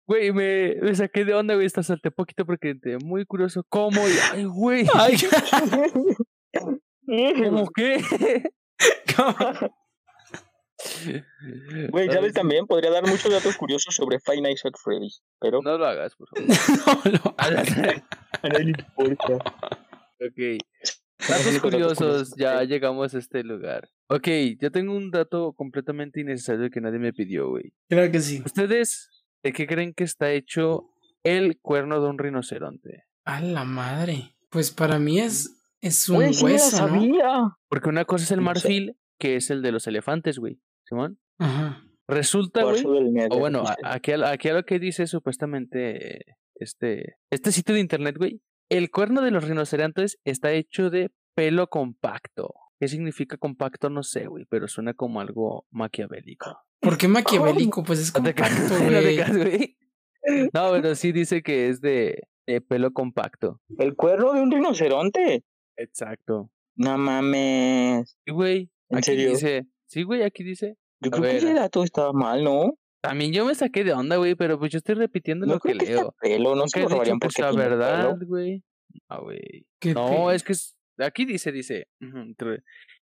Güey, me, me saqué de onda, güey, hasta salté poquito porque te muy curioso. ¿Cómo? Y, Ay, güey, Ay, ¿cómo qué? ¿cómo? Güey, ¿sabes también? Podría dar muchos datos curiosos sobre Five Nights at Freddy's, pero No lo hagas, por favor. No, no. a nadie le importa. ok. Datos curiosos, ya llegamos a este lugar. Ok, yo tengo un dato completamente innecesario que nadie me pidió, güey. Creo que sí. ¿Ustedes de qué creen que está hecho el cuerno de un rinoceronte? A la madre. Pues para mí es, es un la hueso, ¿no? sabía. Porque una cosa es el marfil, que es el de los elefantes, güey. ¿Simón? Ajá. Resulta, güey, O bueno, aquí, a- aquí a lo que dice supuestamente este, este sitio de internet, güey. El cuerno de los rinocerontes está hecho de pelo compacto. ¿Qué significa compacto? No sé, güey, pero suena como algo maquiavélico. ¿Por qué maquiavélico? Pues es compacto, güey. No, pero sí dice que es de, de pelo compacto. El cuerno de un rinoceronte. Exacto. No mames. Sí, güey. ¿En Aquí serio? dice. Sí, güey, aquí dice. Yo A creo que ver. ese dato estaba mal, ¿no? También yo me saqué de onda, güey, pero pues yo estoy repitiendo No lo que creo que sea leo. pelo, no porque sea tiene verdad, güey. No, güey. No, es que es, aquí dice, dice,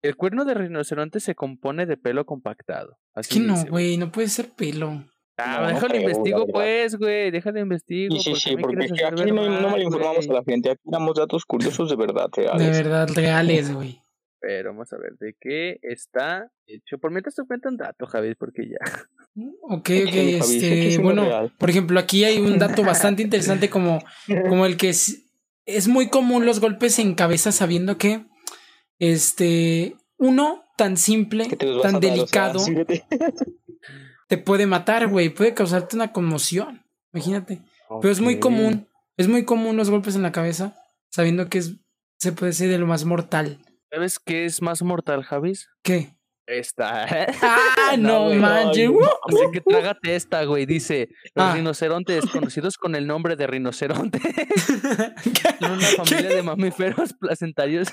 el cuerno de rinoceronte se compone de pelo compactado. Así es que no, güey, no puede ser pelo. Ah, déjalo investigo, pues, güey, déjalo investigo. Sí, sí, sí, porque aquí no, no mal informamos a la gente, aquí damos datos curiosos de verdad reales. De verdad reales, güey. Pero vamos a ver de qué está hecho. Por mientras te cuenta un dato, Javi, porque ya. Ok, ok, este, bueno, por ejemplo, aquí hay un dato bastante interesante como, como el que es, es muy común los golpes en cabeza sabiendo que, este, uno tan simple, tan delicado, te puede matar, güey, puede causarte una conmoción, imagínate. Pero es muy común, es muy común los golpes en la cabeza sabiendo que es, se puede ser de lo más mortal. ¿Sabes qué es más mortal, Javis? ¿Qué? Esta. Ah, no, manches. Así que trágate esta, güey. Dice: Los ah. rinocerontes, conocidos con el nombre de rinoceronte, son una familia de mamíferos placentarios.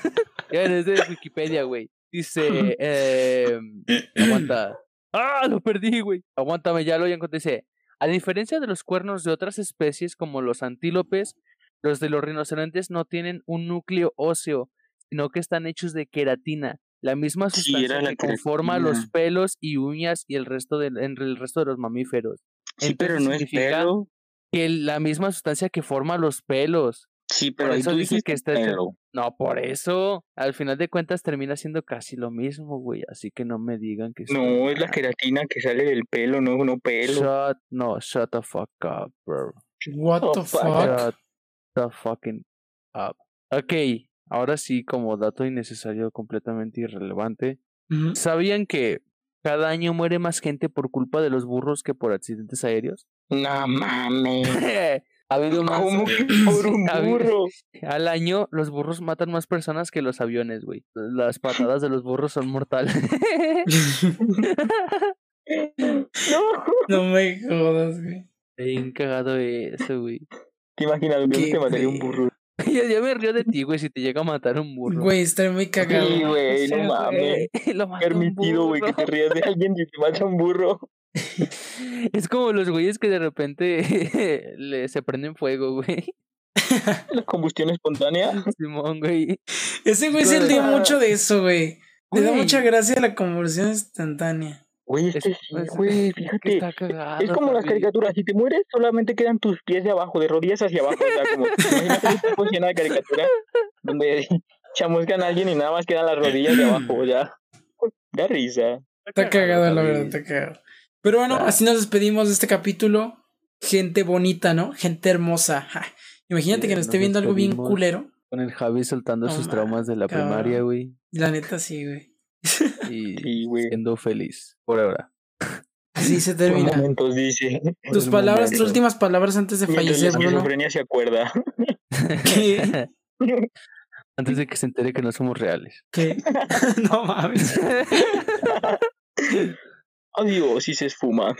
ya es de Wikipedia, güey. Dice: eh, Aguanta. ¡Ah! Lo perdí, güey. Aguántame, ya lo encontré. Dice: A diferencia de los cuernos de otras especies, como los antílopes, los de los rinocerontes no tienen un núcleo óseo sino que están hechos de queratina, la misma sustancia que conforma los pelos y uñas y el resto de, en el resto de los mamíferos. Sí, pero no es pelo. Que la misma sustancia que forma los pelos. Sí, pero eso dices que está pelo. No, por eso, al final de cuentas termina siendo casi lo mismo, güey. Así que no me digan que No, es la queratina que sale del pelo, no, no pelo. Shut, no, shut the fuck up, bro. What the fuck? Shut the fucking up. Ok, Ahora sí, como dato innecesario, completamente irrelevante. ¿Sabían que cada año muere más gente por culpa de los burros que por accidentes aéreos? No mames. ha habido más. ¿Cómo por un burro? Al año, los burros matan más personas que los aviones, güey. Las patadas de los burros son mortales. no. No me jodas, güey. Bien cagado eso, güey. ¿Te imaginas? ¿Qué te mataría un burro? Yo, me río de ti, güey, si te llega a matar un burro. Güey, estoy muy cagado. Sí, güey, no mames. Lo Permitido, güey, que te rías de alguien y te mata un burro. Es como los güeyes que de repente le, se prenden fuego, güey. La combustión espontánea. Simón, güey. Ese güey se ríe mucho de eso, güey. Le da mucha gracia la combustión instantánea. Güey, este güey, fíjate. es como las caricaturas. Si te mueres, solamente quedan tus pies de abajo, de rodillas hacia abajo. O sea, como, imagínate esta llena de caricatura donde chamuscan a alguien y nada más quedan las rodillas de abajo, ya. Da risa. Está cagado, la verdad, está cagado. Pero bueno, así nos despedimos de este capítulo. Gente bonita, ¿no? Gente hermosa. Imagínate que nos esté viendo algo bien culero. Con el Javi soltando sus traumas de la primaria, güey. La neta, sí, güey. Y siendo feliz por ahora. Así se termina. dice. Tus palabras, tus últimas palabras antes de fallecer, La esquizofrenia se acuerda. Antes de que se entere que no somos reales. ¿Qué? no mames. Adiós, si se esfuma.